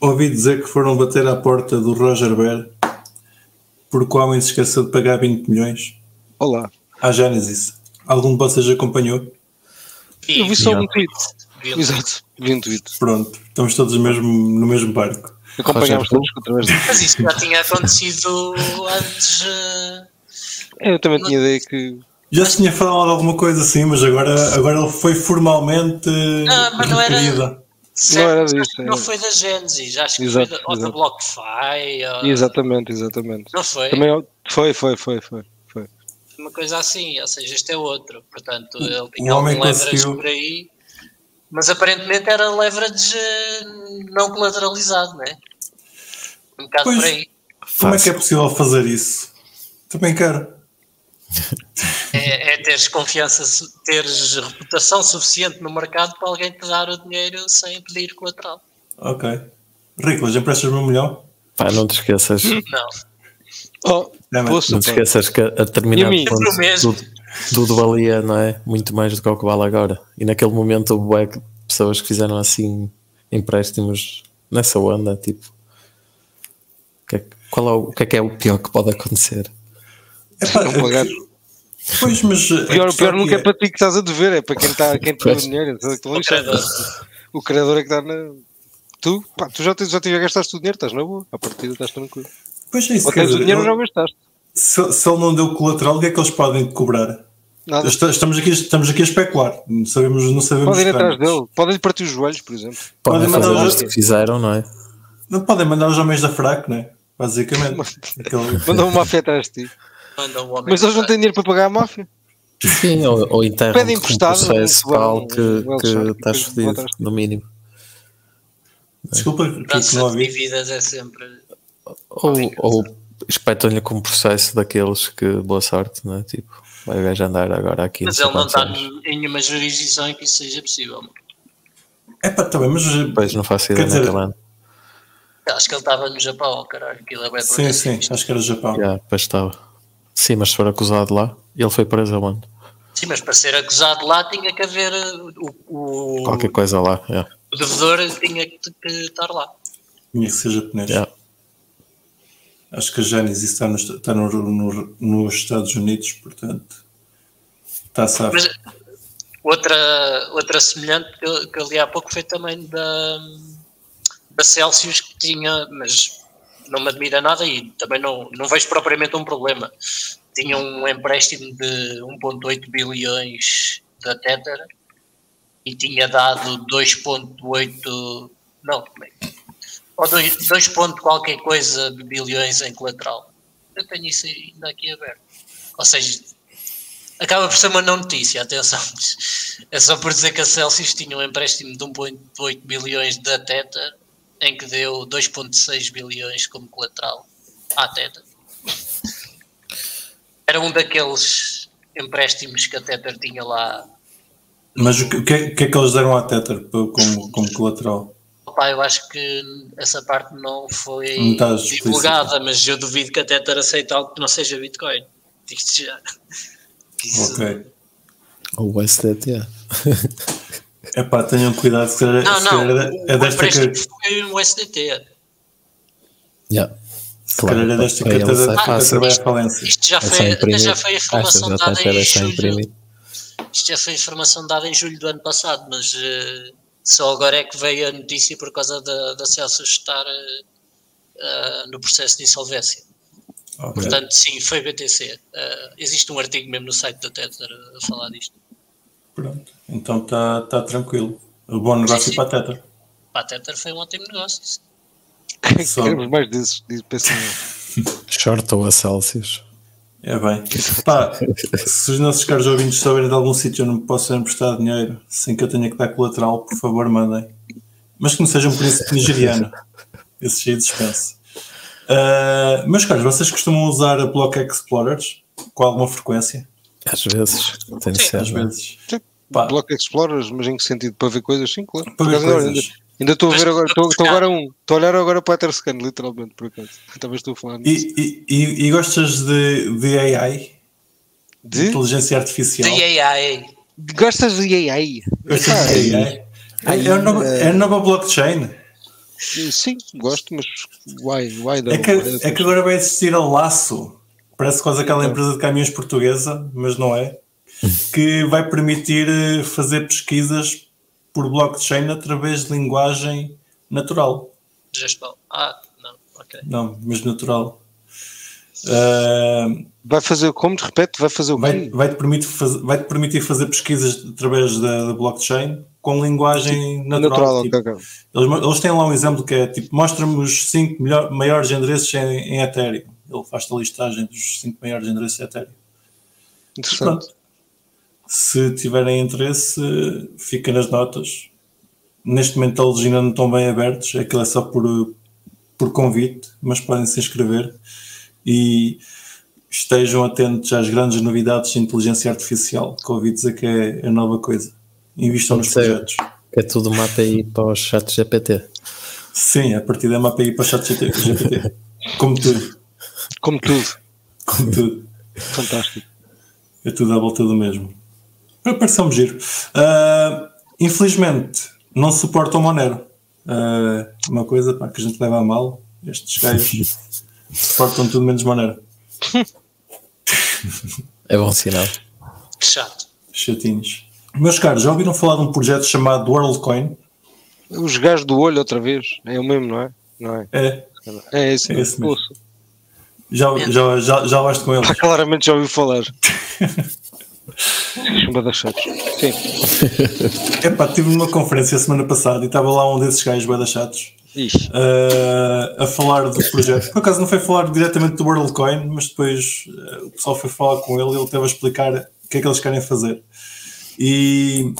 ouvi dizer que foram bater à porta do Roger Ver porque o homem se esqueceu de pagar 20 milhões Olá. à Genesis. Algum de vocês acompanhou? Eu vi só um tweet. Exato. Vi um tweet. Pronto, estamos todos mesmo, no mesmo barco. Acompanhámos todos através de... Mas isso já tinha acontecido antes. eh, Eu também tinha ideia que. Já se tinha falado alguma coisa assim, mas agora, agora ele foi formalmente Ah, mas não era- certo, era disso. Não foi da Genesis, acho que Exato, foi da, ou da. BlockFi. ou- Exatamente, exatamente. Não foi? Também eu- foi, foi, foi, foi. Uma coisa assim, ou seja, este é outro. Portanto, ele tinha algum homem leverage conseguiu- por aí, mas aparentemente era leverage não colateralizado, não é? Um bocado Pois. por aí. Como é que é possível fazer isso? Também quero. É, é teres confiança, teres reputação suficiente no mercado para alguém te dar o dinheiro sem pedir colateral. Ok. Riclas, emprestas-me um milhão? Pá, não te esqueças, não Não. Oh, É, mas- poça, te esqueças que a a determinado mim? ponto o tudo, tudo valia, não é? Muito mais do que o que vale agora. E naquele momento houve pessoas que fizeram assim empréstimos nessa onda, tipo. o que é que- qual é o, o que é que é o pior que pode acontecer? Epá, Não pagar. Pois, mas. a Pior, o pior nunca é aqui para ti que estás a dever, é para quem está quem tem o dinheiro. então, então, O isso é- credor. O criador é que está na. Tu, pá, tu já, tens, já tive, gastaste o dinheiro, estás na boa. A partida estás tranquilo. Pois é isso, Ou tens o dinheiro ele- já gastaste. Se, se ele não deu colateral, o que é que eles podem cobrar? Nada. Esta- Estamos aqui, estamos aqui a especular. Não sabemos, não sabemos Podem ir atrás dele. Podem-lhe partir os joelhos, por exemplo. Podem Podem mandar fazer os- que fizeram, não é? Não podem mandar os homens da fraco, né? Basicamente. Aquele- Mandam uma máfia atrás de ti. Mas eles não têm dinheiro para pagar a máfia. Sim, ou, ou enterram Pedem com um emprestado, processo não algo que, vão que deixar, estás fodido, no mínimo. Desculpa, que, que não ouvi. dívidas é sempre. Ou, ou espetam-lhe com um processo daqueles que boa sorte, não é? Tipo, vai o gajo andar agora aqui. Mas ele não está em nenhuma jurisdição em que isso seja possível. É pá, tá bem, mas. Pois não faço ideia dizer- naquele ano. Acho que ele estava no Japão, caralho. Aquilo é bem Sim, sim, acho que era Japão. Já, pois estava. Sim, mas se for acusado lá, ele foi preso aonde? Sim, mas para ser acusado lá tinha que haver uh, o, o, Qualquer coisa lá. já, o devedor tinha que, que estar lá. Tinha que ser japonês. já. Acho que a Genesis está, no, está no, no- nos Estados Unidos, portanto. Está safo. Mas outra, outra semelhante que eu, que li há pouco foi também da, da Celsius que tinha, mas não me admira nada e também não, não vejo propriamente um problema. Tinha um empréstimo de 1.8 bilhões da Tether e tinha dado 2.8 não, é ou 2, 2 ponto qualquer coisa de bilhões em colateral. Eu tenho isso ainda aqui aberto. Ou seja, acaba por ser uma não notícia, atenção. É só por dizer que a Celsius tinha um empréstimo de 1.8 bilhões da Tether, em que deu 2.6 bilhões como colateral à Tether. Era um daqueles empréstimos que a Tether tinha lá. Mas o que, o que é, é que eles deram à Tether como, como colateral? Opa, eu acho que essa parte não foi Não divulgada, mas eu duvido que a Tether aceite algo que não seja Bitcoin. Digo-te já. Isso- Ok. Ou o SDT. Epá, tenham cuidado, se calhar, Não, se calhar não. é, é desta que, foi um USDT. Yeah. se calhar é desta que sai Tether fácil. vai à falência. Isto já É foi, até já foi informação está dada ter em julho. Isto já foi a informação dada em julho do ano passado, mas eh, só agora é que veio a notícia por causa da, da Celsius estar eh, no processo de insolvência. Ok. Portanto, sim, foi BTC. Eh, existe um artigo mesmo no site da Tether a falar disto. Pronto. Então está tá tranquilo. O bom negócio Sim, sim. para a Tether. Para a Tether foi um ótimo negócio. sim. Só- Queremos mais disso, eu. Short ou a Celsius. É bem. Pá, se os nossos caros ouvintes souberem de algum sítio onde me possam emprestar dinheiro sem que eu tenha que dar colateral, por favor, mandem. Mas que não seja um príncipe nigeriano. Esse cheio dispensa. Uh, meus caros, vocês costumam usar a Block Explorers com alguma frequência? Às vezes. Tem de Sim, ser. Às é? vezes. Pá, Block Explorers, mas em que sentido? Para ver coisas? Sim, claro. para ver coisas. Ainda, estou a ver agora, estou, agora um, estou a olhar agora para a Etherscan, literalmente, por acaso. Talvez estou a falar nisso. E, e, e, e gostas de, de AI? De? Inteligência Artificial? DAI. Gostas de AI? Gostas de AI? É, é, a nova, é a nova blockchain. Sim, gosto, mas why? Why É que, é que agora vai existir a Laço. Parece quase aquela empresa de caminhões portuguesa, mas não é. Que vai permitir eh, fazer pesquisas por blockchain através de linguagem natural. Gestual. Ah, não, ok. Não, mas natural. Ah, Vai fazer como? Repete, vai fazer o vai, quê? vai, te permitir faz, vai te permitir fazer pesquisas através da, da blockchain com linguagem natural. Natural, tipo, ok, ok. Eles, eles têm lá um exemplo que é tipo, mostra-me os 5 maiores endereços em, em Ethereum. Ele faz a listagem dos 5 maiores endereços em Ethereum. Interessante. Pronto. Se tiverem interesse, fica nas notas. Neste momento eles ainda não estão bem abertos, aquilo é só por, por convite, mas podem se inscrever e estejam atentos às grandes novidades de inteligência artificial, que ouvi dizer que é a nova coisa. Invistam nos projetos. É tudo uma API para os chats GPT. Sim, a partir de uma API para chat GPT. Como tudo. Como tudo. Como tudo. Fantástico. É tudo à volta do mesmo. Pareceu-me giro. Ah, infelizmente, não suportam Monero. Ah, uma coisa pá, que a gente leva a mal. Estes gajos suportam tudo menos Monero. É bom sinal. Que chato. Chatinhos. Meus caros, já ouviram falar de um projeto chamado WorldCoin? Os gajos do olho outra vez. É o mesmo, não é? Não é? É. É esse, É esse mesmo. Já, já, já, já levaste com eles? Pá, claramente já ouvi falar. Chumba das chatos. Sim. Epá, estive numa conferência semana passada e estava lá um desses gajos bada chatos uh, a falar do projeto. Por acaso não foi falar diretamente do WorldCoin, mas depois uh, o pessoal foi falar com ele e ele teve a explicar o que é que eles querem fazer. E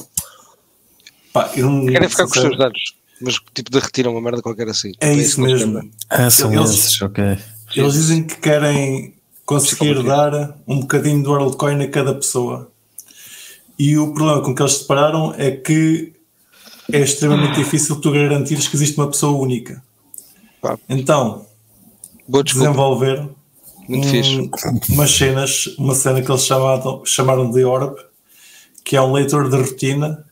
pá, eu não, Querem ficar com os seus dados. Mas tipo de retiram uma merda qualquer assim. É isso isso eles mesmo. Ah, são Eles- esses, ok. Eles dizem que querem conseguir dar um bocadinho do WorldCoin a cada pessoa. E o problema com que eles separaram é que é extremamente difícil tu garantires que existe uma pessoa única. Pá. Então, Boa desculpa. desenvolver Muito um- fixe. umas cenas, uma cena que eles chamaram, chamaram de Orb, que é um leitor de retina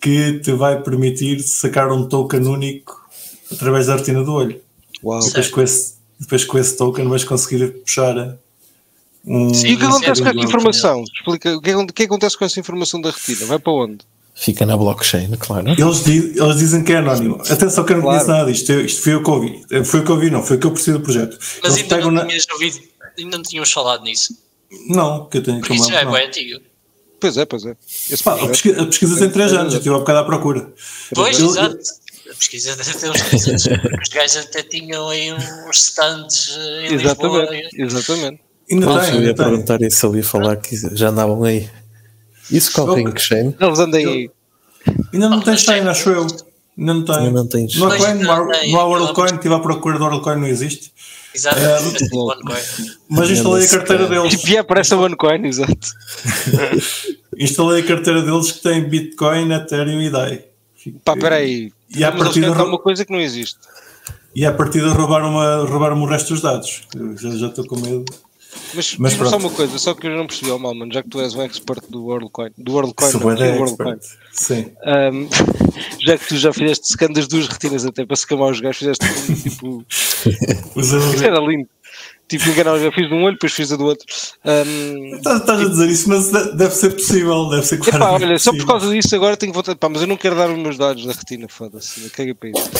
que te vai permitir sacar um token único através da retina do olho. Uau. Depois com, esse, depois com esse token vais conseguir puxar um. Sim, E o que acontece com sim. informação? Explica. O que, o que acontece com essa informação da retina? Vai para onde? Fica na blockchain, claro. Eles, di- eles dizem que é anónimo. Atenção que eu não Claro. conheço nada disto. Isto foi o que eu ouvi. Foi o que eu vi, não. Foi o que eu percebi do projeto. Mas eles ainda não na... tinhas ouvido, ainda não tínhamos falado nisso. Não, que eu tenho que Porque isso já é bem antigo. Pois é, pois é. Pá, a, pesquisa, a pesquisa tem 3 anos. Eu estive a bocado à procura. Pois, Eu- exato. A pesquisa deve ter uns 3 anos. Os gajos até tinham aí uns stands eh, em Lisboa. Exatamente, exatamente. Ainda Pronto, tem, eu ia perguntar isso ali, falar que já andavam aí. Isso corre em que chain? Eles andem aí. Ainda não Ah, Shine, tem- acho eu. Ainda não não tem Não coin, não há, não tem. não há WorldCoin. Estive à procura do WorldCoin, não existe. Exatamente. É. Mas instalei a carteira deles. Tipo, já aparece a OneCoin, exato. Instalei a carteira deles que tem Bitcoin, Ethereum e DAI. Pá, peraí. E Mas querem dar ro- uma coisa que não existe. E a partir de roubar-me roubar o resto dos dados. Eu já já estou com medo. Mas, Mas só uma coisa, só que eu não percebi, oh, mal, mano, já que tu és um expert do WorldCoin, do WorldCoin, não, bué do WorldCoin. Sim. Ahm, já que tu já fizeste scan das duas retinas até para scamar os gajos, fizeste um, tipo. Isso era lindo. Tipo, enganar, eu fiz de um olho, depois fiz a do outro. Ahm, Estás estás a dizer isso, mas de- deve ser possível. Deve ser Epá, claramente olha, só por possível. causa disso agora tenho vontade. Pá, mas eu não quero dar os meus dados da retina, foda-se. eu Caguei para isso.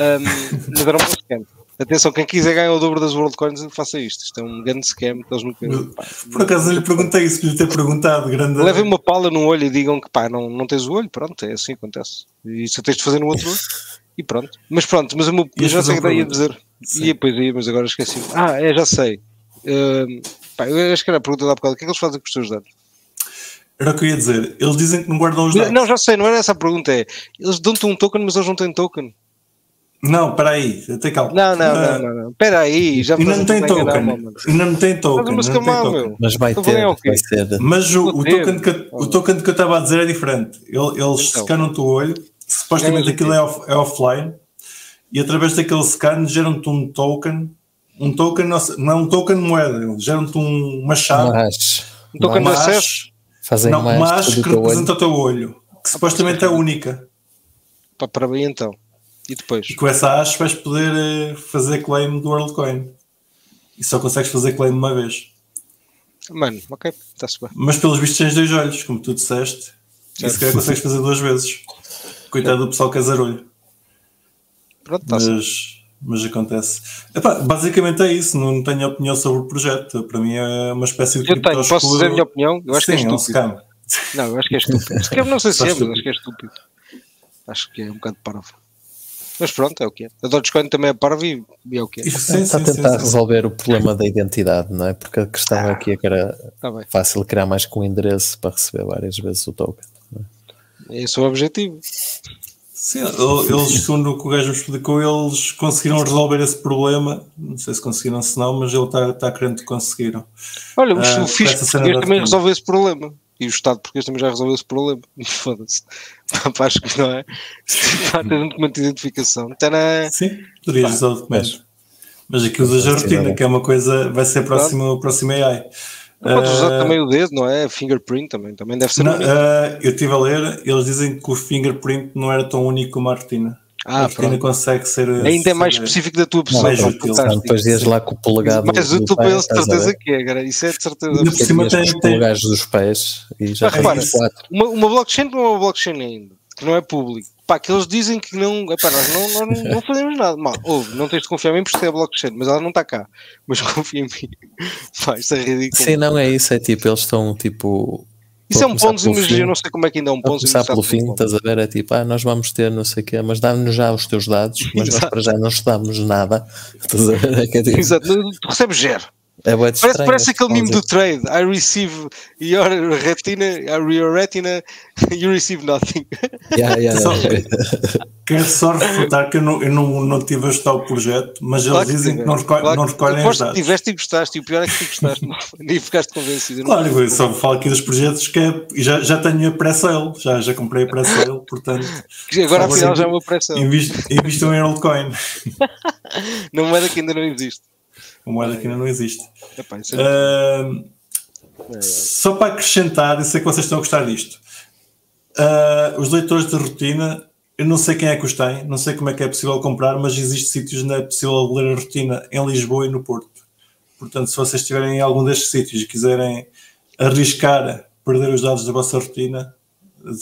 Ahm, mas era um bom scam. Atenção, quem quiser ganhar o dobro das WorldCoins, faça isto. Isto é um grande scam que eles nunca. pá, Por acaso eu lhe perguntei isso, lhe ter perguntado. Grande... Levem uma pala num olho e digam que pá, não, não tens o olho, pronto, é assim que acontece. E isso tens de fazer no outro olho e pronto. Mas pronto, mas o meu, eu já sei o que ia dizer. Sim. Ia, pois ia, mas agora esqueci. Ah, é, já sei. Ahm, pá, eu acho que era a pergunta da bocado. O que é que eles fazem com os teus dados? Era o que eu ia dizer. Eles dizem que não guardam os dados. Não, já sei, não era essa a pergunta. É eles dão-te um token, mas eles não têm token. Não, espera aí. Tem calma. Não, não, Ah, não, não. não. Espera aí, já Ainda não tem token. Ainda não tem token. Mas não token. Mas vai ter, ao quê? vai ser. Mas o, o, ter. token que, eu- o token que eu estava a dizer é diferente. Ele- Eles Então. scanam-te o olho, supostamente aquilo é, off- é offline, e através daquele scan geram-te um token. Um token, não é um token de moeda, geram-te um- uma chave, Mas, Um token de uma acesso? fazem não, mais do que representa o teu olho, que supostamente é única. Para bem então. E depois? E com essa hash vais poder eh, fazer claim do WorldCoin. E só consegues fazer claim uma vez. Mano, ok, está-se bem. Mas pelos vistos tens dois olhos, como tu disseste. E Certo. se calhar consegues fazer duas vezes. Coitado do pessoal que é zarolho. Pronto, está-se. Mas, mas acontece. Epá, basicamente é isso. Não tenho opinião sobre o projeto. Para mim é uma espécie de Eu tenho, posso criptoscuro- dizer a minha opinião? Eu acho Sim, que é é um estúpido. scam. Não, eu acho que é estúpido. Scam não sei se é, mas acho que é estúpido. Acho que é um bocado parvo. Mas pronto, é o que é. A Dogecoin também é parvo e, e é o que é. Sim, Está a sim, sim, tentar sim. resolver o problema da identidade, não é? Porque a questão aqui é que era bem. fácil criar mais que um endereço para receber várias vezes o token. Esse é o objetivo. Sim, eles, segundo o que o gajo me explicou, eles conseguiram resolver esse problema. Não sei se conseguiram, se não, mas ele está está crente que conseguiram. Olha, o, o fisco português também retina. resolveu esse problema. E o Estado português também já resolveu esse problema. Foda-se. Acho que não é. Pá, Tens um documento de identificação. Tadã! Sim, poderias usar o documento. Mas aqui usas a rotina, que é uma coisa, vai ser próximo, próximo AI. Podes usar Ah, também o dedo, não é? Fingerprint também. Também deve ser Não, ah, eu estive a ler, eles dizem que o fingerprint não era tão único como a retina. Ah, a retina pronto. consegue ser. Ainda é mais específico da tua pessoa. mais pá, útil. Depois ias lá com o polegado. Mais do útil pé, para ele, de certeza que é, cara. Isso é de certeza. Ainda por cima tem, os tem, polegares dos pés e já Ah, repara. Uma, uma blockchain não é uma blockchain ainda, que não é público. Pá, que eles dizem que não. Epá, nós não, nós não, não fazemos nada. Mal, ouve, não tens de confiar em mim porque é blockchain, mas ela não está cá. Mas confia em mim. Pá, isso é ridículo. Sim, não é isso, é tipo, eles estão tipo. isso é um pelo mas eu não sei como é que ainda é um ponto. começar pelo fim, estás a ver? É tipo, ah, nós vamos ter não sei o quê, mas dá-nos já os teus dados, mas nós para já não te damos nada. Estás a ver? É, que é, tipo, Exato, tu recebes zero. É Parece, estranho, parece aquele mimo do trade. I receive your retina, your retina, you receive nothing. yeah, yeah, Só-. Quero só refutar que eu não, eu não, não tive a estudar o projeto, mas eles Claro que dizem que não, tiveste. recolhem, Claro não que- aposto que dados. tiveste e gostaste, e o pior é que tu gostaste, não- nem ficaste convencido. não Claro, eu só falo aqui dos projetos que é, já, já tenho a pré-sale, já, já comprei a pré-sale, portanto, Agora afinal já é uma pressão. invisto, invisto em Worldcoin. Não moeda que ainda não existe. Uma moeda que ainda não existe. Epá, isso é Ahm, só para acrescentar, eu sei que vocês estão a gostar disto. Ah, os leitores de rotina, eu não sei quem é que os tem, não sei como é que é possível comprar, mas existem sítios onde é possível ler a rotina em Lisboa e no Porto. Portanto, se vocês estiverem em algum destes sítios e quiserem arriscar perder os dados da vossa rotina,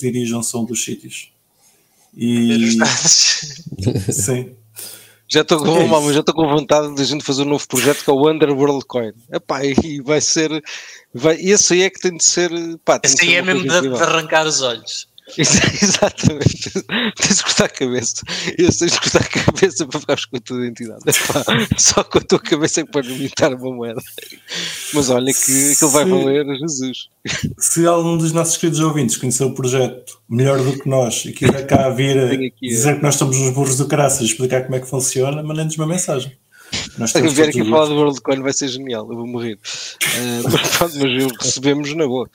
dirijam-se a um dos sítios. E sim, Já estou com, É já estou com vontade de a gente fazer um novo projeto que é o Underworld Coin. Epá, e vai ser. Vai, esse aí é que tem de ser. Pá, Esse aí é mesmo de, de arrancar os olhos. Ex- Exatamente. Tens de cortar a cabeça. Esse tens de cortar a cabeça para ficares com a tua identidade. Epá, só com a tua cabeça é que podes imitar uma moeda. Mas olha que aquilo vai valer Jesus. se algum dos nossos queridos ouvintes conheceu o projeto melhor do que nós e quiser cá vir a dizer que nós somos uns burros do caraças e explicar como é que funciona, mandem-nos uma mensagem. Nós Se temos vier aqui falar do World Coin vai ser genial, eu vou morrer. Ah, mas pronto, mas eu recebemos na boa.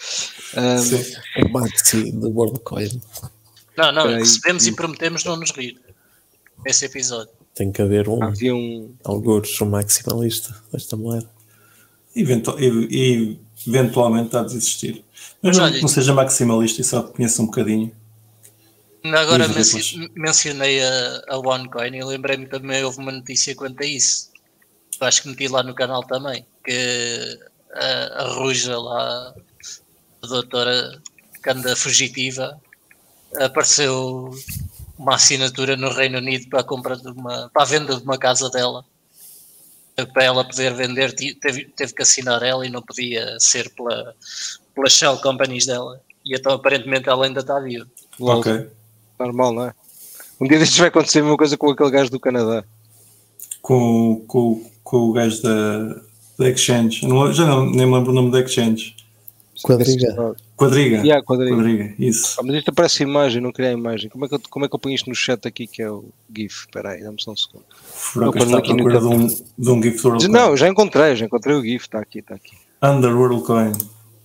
Ah, Sim. O Maxi do WorldCoin. Não, não, Espera aí. recebemos e prometemos não nos rir. Esse episódio. Tem que haver um, havia um. alguns, um maximalista desta moeda. eventu e, e eventualmente há de existir. Mas não, olha- não seja maximalista e só conheça um bocadinho. Agora mencionei a, a OneCoin e lembrei-me também, houve uma notícia quanto a isso. Eu acho que meti lá no canal também, que a, a Ruja lá, a doutora que anda fugitiva, apareceu uma assinatura no Reino Unido para a compra de uma, para a venda de uma casa dela. Para ela poder vender, teve, teve que assinar ela e não podia ser pela, pelas shell companies dela. E então aparentemente ela ainda está viva. Logo, Ok. Normal, não é? Um dia destes vai acontecer a mesma coisa com aquele gajo do Canadá. Com, com, com o gajo da, da Exchange. Não- já não, nem me lembro o nome da Exchange. Quadriga. Quadriga. Yeah, quadriga. Quadriga, isso. Ah, mas isto aparece imagem, não queria a imagem. Como é, que eu, como é que eu ponho isto no chat aqui que é o GIF? Espera aí, dá-me só um segundo. Furaca está aqui no procura de um, de um gift World Não, já encontrei, já encontrei o GIF, está aqui, está aqui. Coin. Underworld Coin.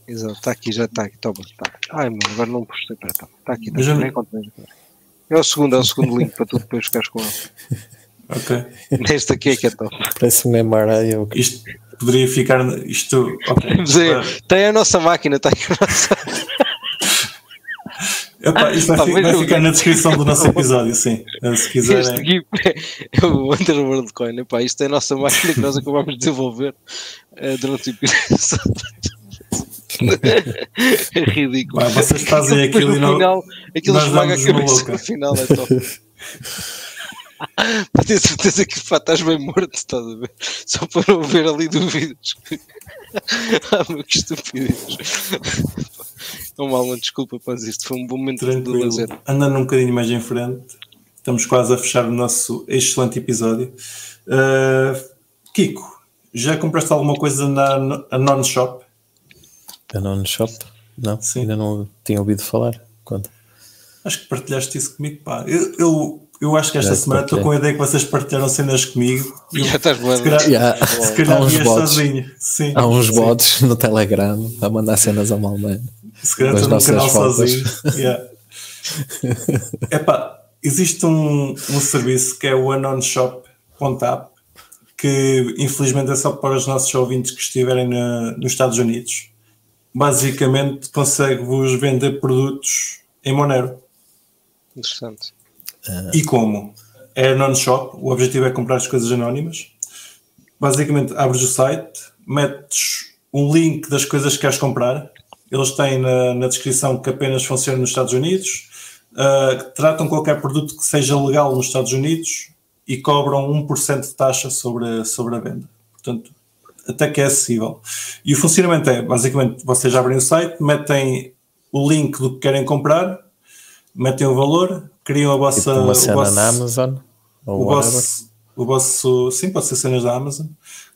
Exato, está aqui, já está aqui, toma. Tá. Ai, mano, agora não postei, espera, está tá aqui, está aqui, já encontrei. já encontrei. É o segundo, é o segundo link para tu depois ficares com ele. Ok. Este aqui é que é top. Parece um MRI. ou- Isto poderia ficar. Isto. Ok. Mas é, tem a nossa máquina, está aqui a nossa. Epá, isto vai, Pá, fi- veja vai ficar na descrição do nosso episódio, sim. Se Este quiserem. GIF é, é o Underworld Coin. Epá, isto é a nossa máquina que nós acabamos de desenvolver eh, durante o episódio. É ridículo. Pá, vocês fazem aquilo e no não. final, aquilo esmaga a cabeça no final, é top. para ter certeza que pá, estás bem morto, estás a ver? Só para não ver ali dúvidas. ah, meu, que estupidez. Não, desculpa, mas isto foi um bom momento de Tranquilo. lazer. Andando um bocadinho mais em frente, estamos quase a fechar o nosso excelente episódio. Uh, Kiko, já compraste alguma coisa na na non-shop? A non-shop? Não, Sim. ainda não tinha ouvido falar. Conta. Acho que partilhaste isso comigo, pá. Eu, eu, eu acho que esta Já semana estou com a ideia que vocês partilharam cenas comigo. Eu, Já estás boa. se calhar, Yeah. se calhar Há bots. sozinho. Sim, Há uns sim. bots no Telegram a mandar cenas ao Malman. Se calhar estou num nossas canal fotos. sozinho. Yeah. Epá, existe um, um serviço que é o anonshop.app que infelizmente é só para os nossos ouvintes que estiverem na- nos Estados Unidos. Basicamente consegue-vos vender produtos em Monero. Interessante. E como? É non-shop, o objetivo é comprar as coisas anónimas. Basicamente, abres o site, metes um link das coisas que queres comprar. Eles têm na, na descrição que apenas funciona nos Estados Unidos. Uh, tratam qualquer produto que seja legal nos Estados Unidos e cobram 1% de taxa sobre, a- sobre a venda. Portanto, até que é acessível. E o funcionamento é, basicamente, vocês abrem o site, metem o link do que querem comprar, metem o valor, criam a vossa... Tipo uma o cena vosso- na Amazon ou o vosso, o vosso, sim, pode ser cenas da Amazon,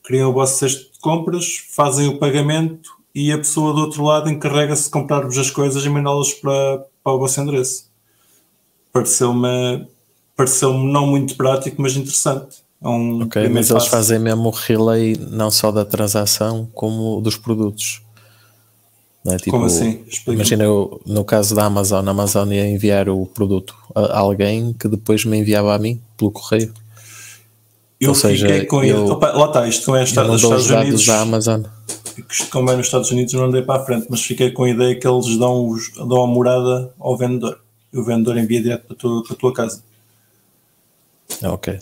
criam o vosso cesto de compras, fazem o pagamento e a pessoa do outro lado encarrega-se de comprar-vos as coisas e mandá-las para, para o vosso endereço. Pareceu-me pareceu não muito prático, mas interessante. É um Ok, mas eles fazem mesmo o relay não só da transação como dos produtos. Não é? Tipo, Como assim? Imagina eu, no caso da Amazon, a Amazon ia enviar o produto a alguém que depois me enviava a mim pelo correio. Eu ou seja, fiquei com eu- ele. Opa, lá está, isto com Eu esta, não dos Estados Unidos. da Amazon. isto como é nos Estados Unidos não andei para a frente, mas fiquei com a ideia que eles dão, os, dão a morada ao vendedor. E o vendedor envia direto para a tua, para a tua casa. Ok.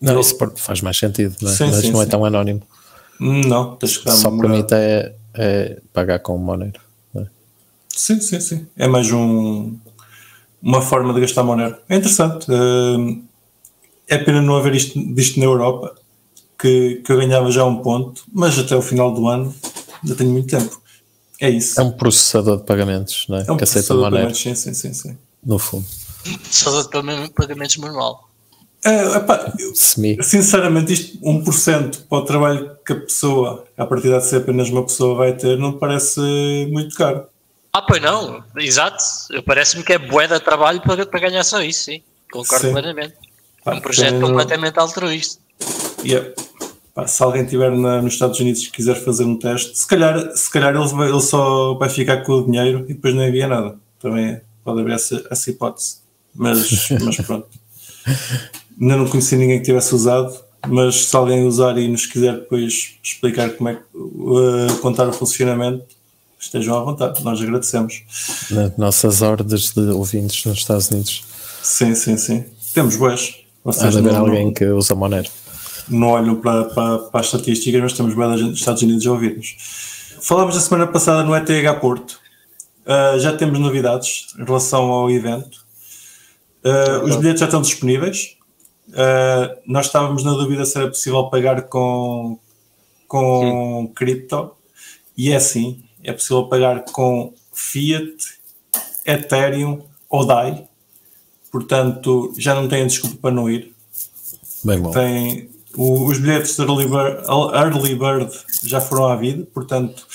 Não, Eu- isso faz mais sentido, não é? Sim, mas sim, não é sim. tão anónimo. Não, tens que dar Só permite é, é pagar com o Monero. é? Sim, sim, sim. É mais um, uma forma de gastar Monero. É interessante. Hum, É pena não haver isto, disto na Europa, que, que eu ganhava já um ponto, mas até o final do ano ainda tenho muito tempo. É isso. É um processador de pagamentos, não é? É um que aceita processador de Monero, pagamentos, Sim, sim, sim. sim. no fundo. Só de pagam- pagamentos manual. É, epá, eu-. Sinceramente, isto 1% para o trabalho que a pessoa, a partir de ser apenas uma pessoa, vai ter, não parece muito caro. Ah, pois não, exato. Parece-me que é bué de trabalho para, para ganhar só isso, sim. Concordo Sim. plenamente. É Pá, um projeto tenho- completamente altruísta. Yeah. Pá, se alguém estiver na- nos Estados Unidos e quiser fazer um teste, se calhar, se calhar ele, vai- ele só vai ficar com o dinheiro e depois não envia nada. Também é- pode haver essa, essa hipótese. Mas, mas pronto. Ainda não conheci ninguém que tivesse usado mas se alguém usar e nos quiser depois explicar como é que uh, contar o funcionamento, estejam à vontade, nós agradecemos. Nas nossas ordens de ouvintes nos Estados Unidos. Sim, sim, sim. Temos boas. Há de haver alguém que usa Monero. Não olham para, para, para as estatísticas, mas temos boa gente dos Estados Unidos a ouvir-nos. Falámos a semana passada no ETH Porto. Uh, já temos novidades em relação ao evento. Uh, os bilhetes já estão disponíveis. Uh, nós estávamos na dúvida se era possível pagar com, com cripto. E é assim, é possível pagar com Fiat, Ethereum ou DAI. Portanto, já não têm desculpa para não ir. Bem bom. Tem, o, os bilhetes de early bird, early bird, já foram à vida, portanto,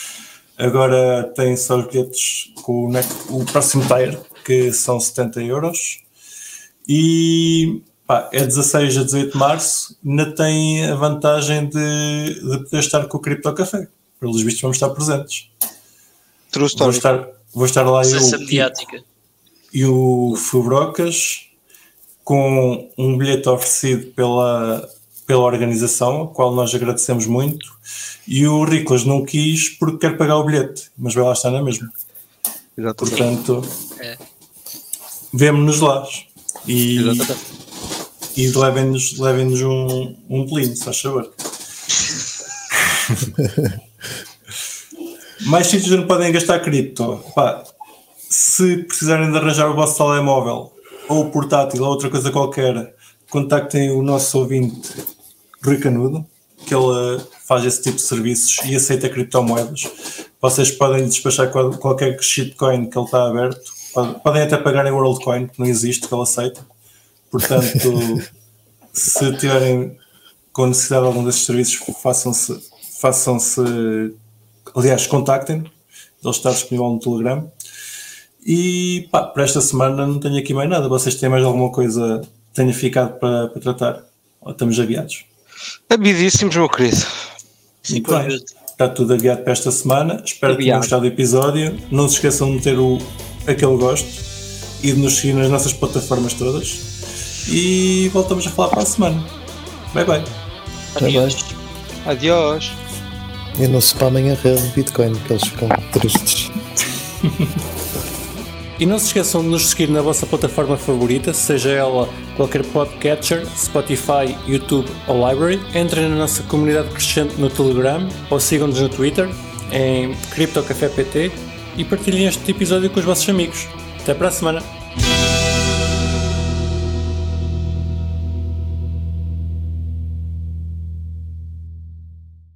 agora tem só os bilhetes com o, o próximo tier, que são 70 euros. E pá, é 16 a 18 de março, ainda tem a vantagem de, de poder estar com o Crypto Café. Pelos vistos, vamos estar presentes. True Vou story. estar, vou estar lá eu Presença e, mediática. e o Fubrocas com um bilhete oferecido pela, pela organização, a qual nós agradecemos muito, e o Riclas não quis porque quer pagar o bilhete, mas vai lá estar na mesma. Exatamente. Portanto, É. vemo-nos lá e, Exatamente. E levem-nos levem um, um pelinho, se faz favor. Mais sítios onde podem gastar cripto. Pá, se precisarem de arranjar o vosso telemóvel ou portátil ou outra coisa qualquer, contactem o nosso ouvinte Rui Canudo, que ele faz esse tipo de serviços e aceita criptomoedas. Vocês podem despachar qual- qualquer shitcoin que ele está aberto. Pod- Podem até pagar em WorldCoin, que não existe, que ele aceita. Portanto, se tiverem com necessidade de algum desses serviços, façam-se, façam-se, aliás, contactem. Ele está disponível no Telegram. E pá, para esta semana não tenho aqui mais nada. Vocês têm mais alguma coisa que tenha ficado para, para tratar? Ou estamos aviados? Abidíssimos, meu querido. Muito bem. Está tudo aviado para esta semana. Espero que tenham gostado do episódio. Não se esqueçam de meter o, aquele gosto e de nos seguir nas nossas plataformas todas. E voltamos a falar para a semana. Bye bye. Adiós. Adiós. E não spamem a rede Bitcoin, que eles ficam tristes. E não se esqueçam de nos seguir na vossa plataforma favorita, seja ela qualquer podcatcher, Spotify, YouTube ou Library. Entrem na nossa comunidade crescente no Telegram ou sigam-nos no Twitter em CryptoCafépt e partilhem este episódio com os vossos amigos. Até para a semana!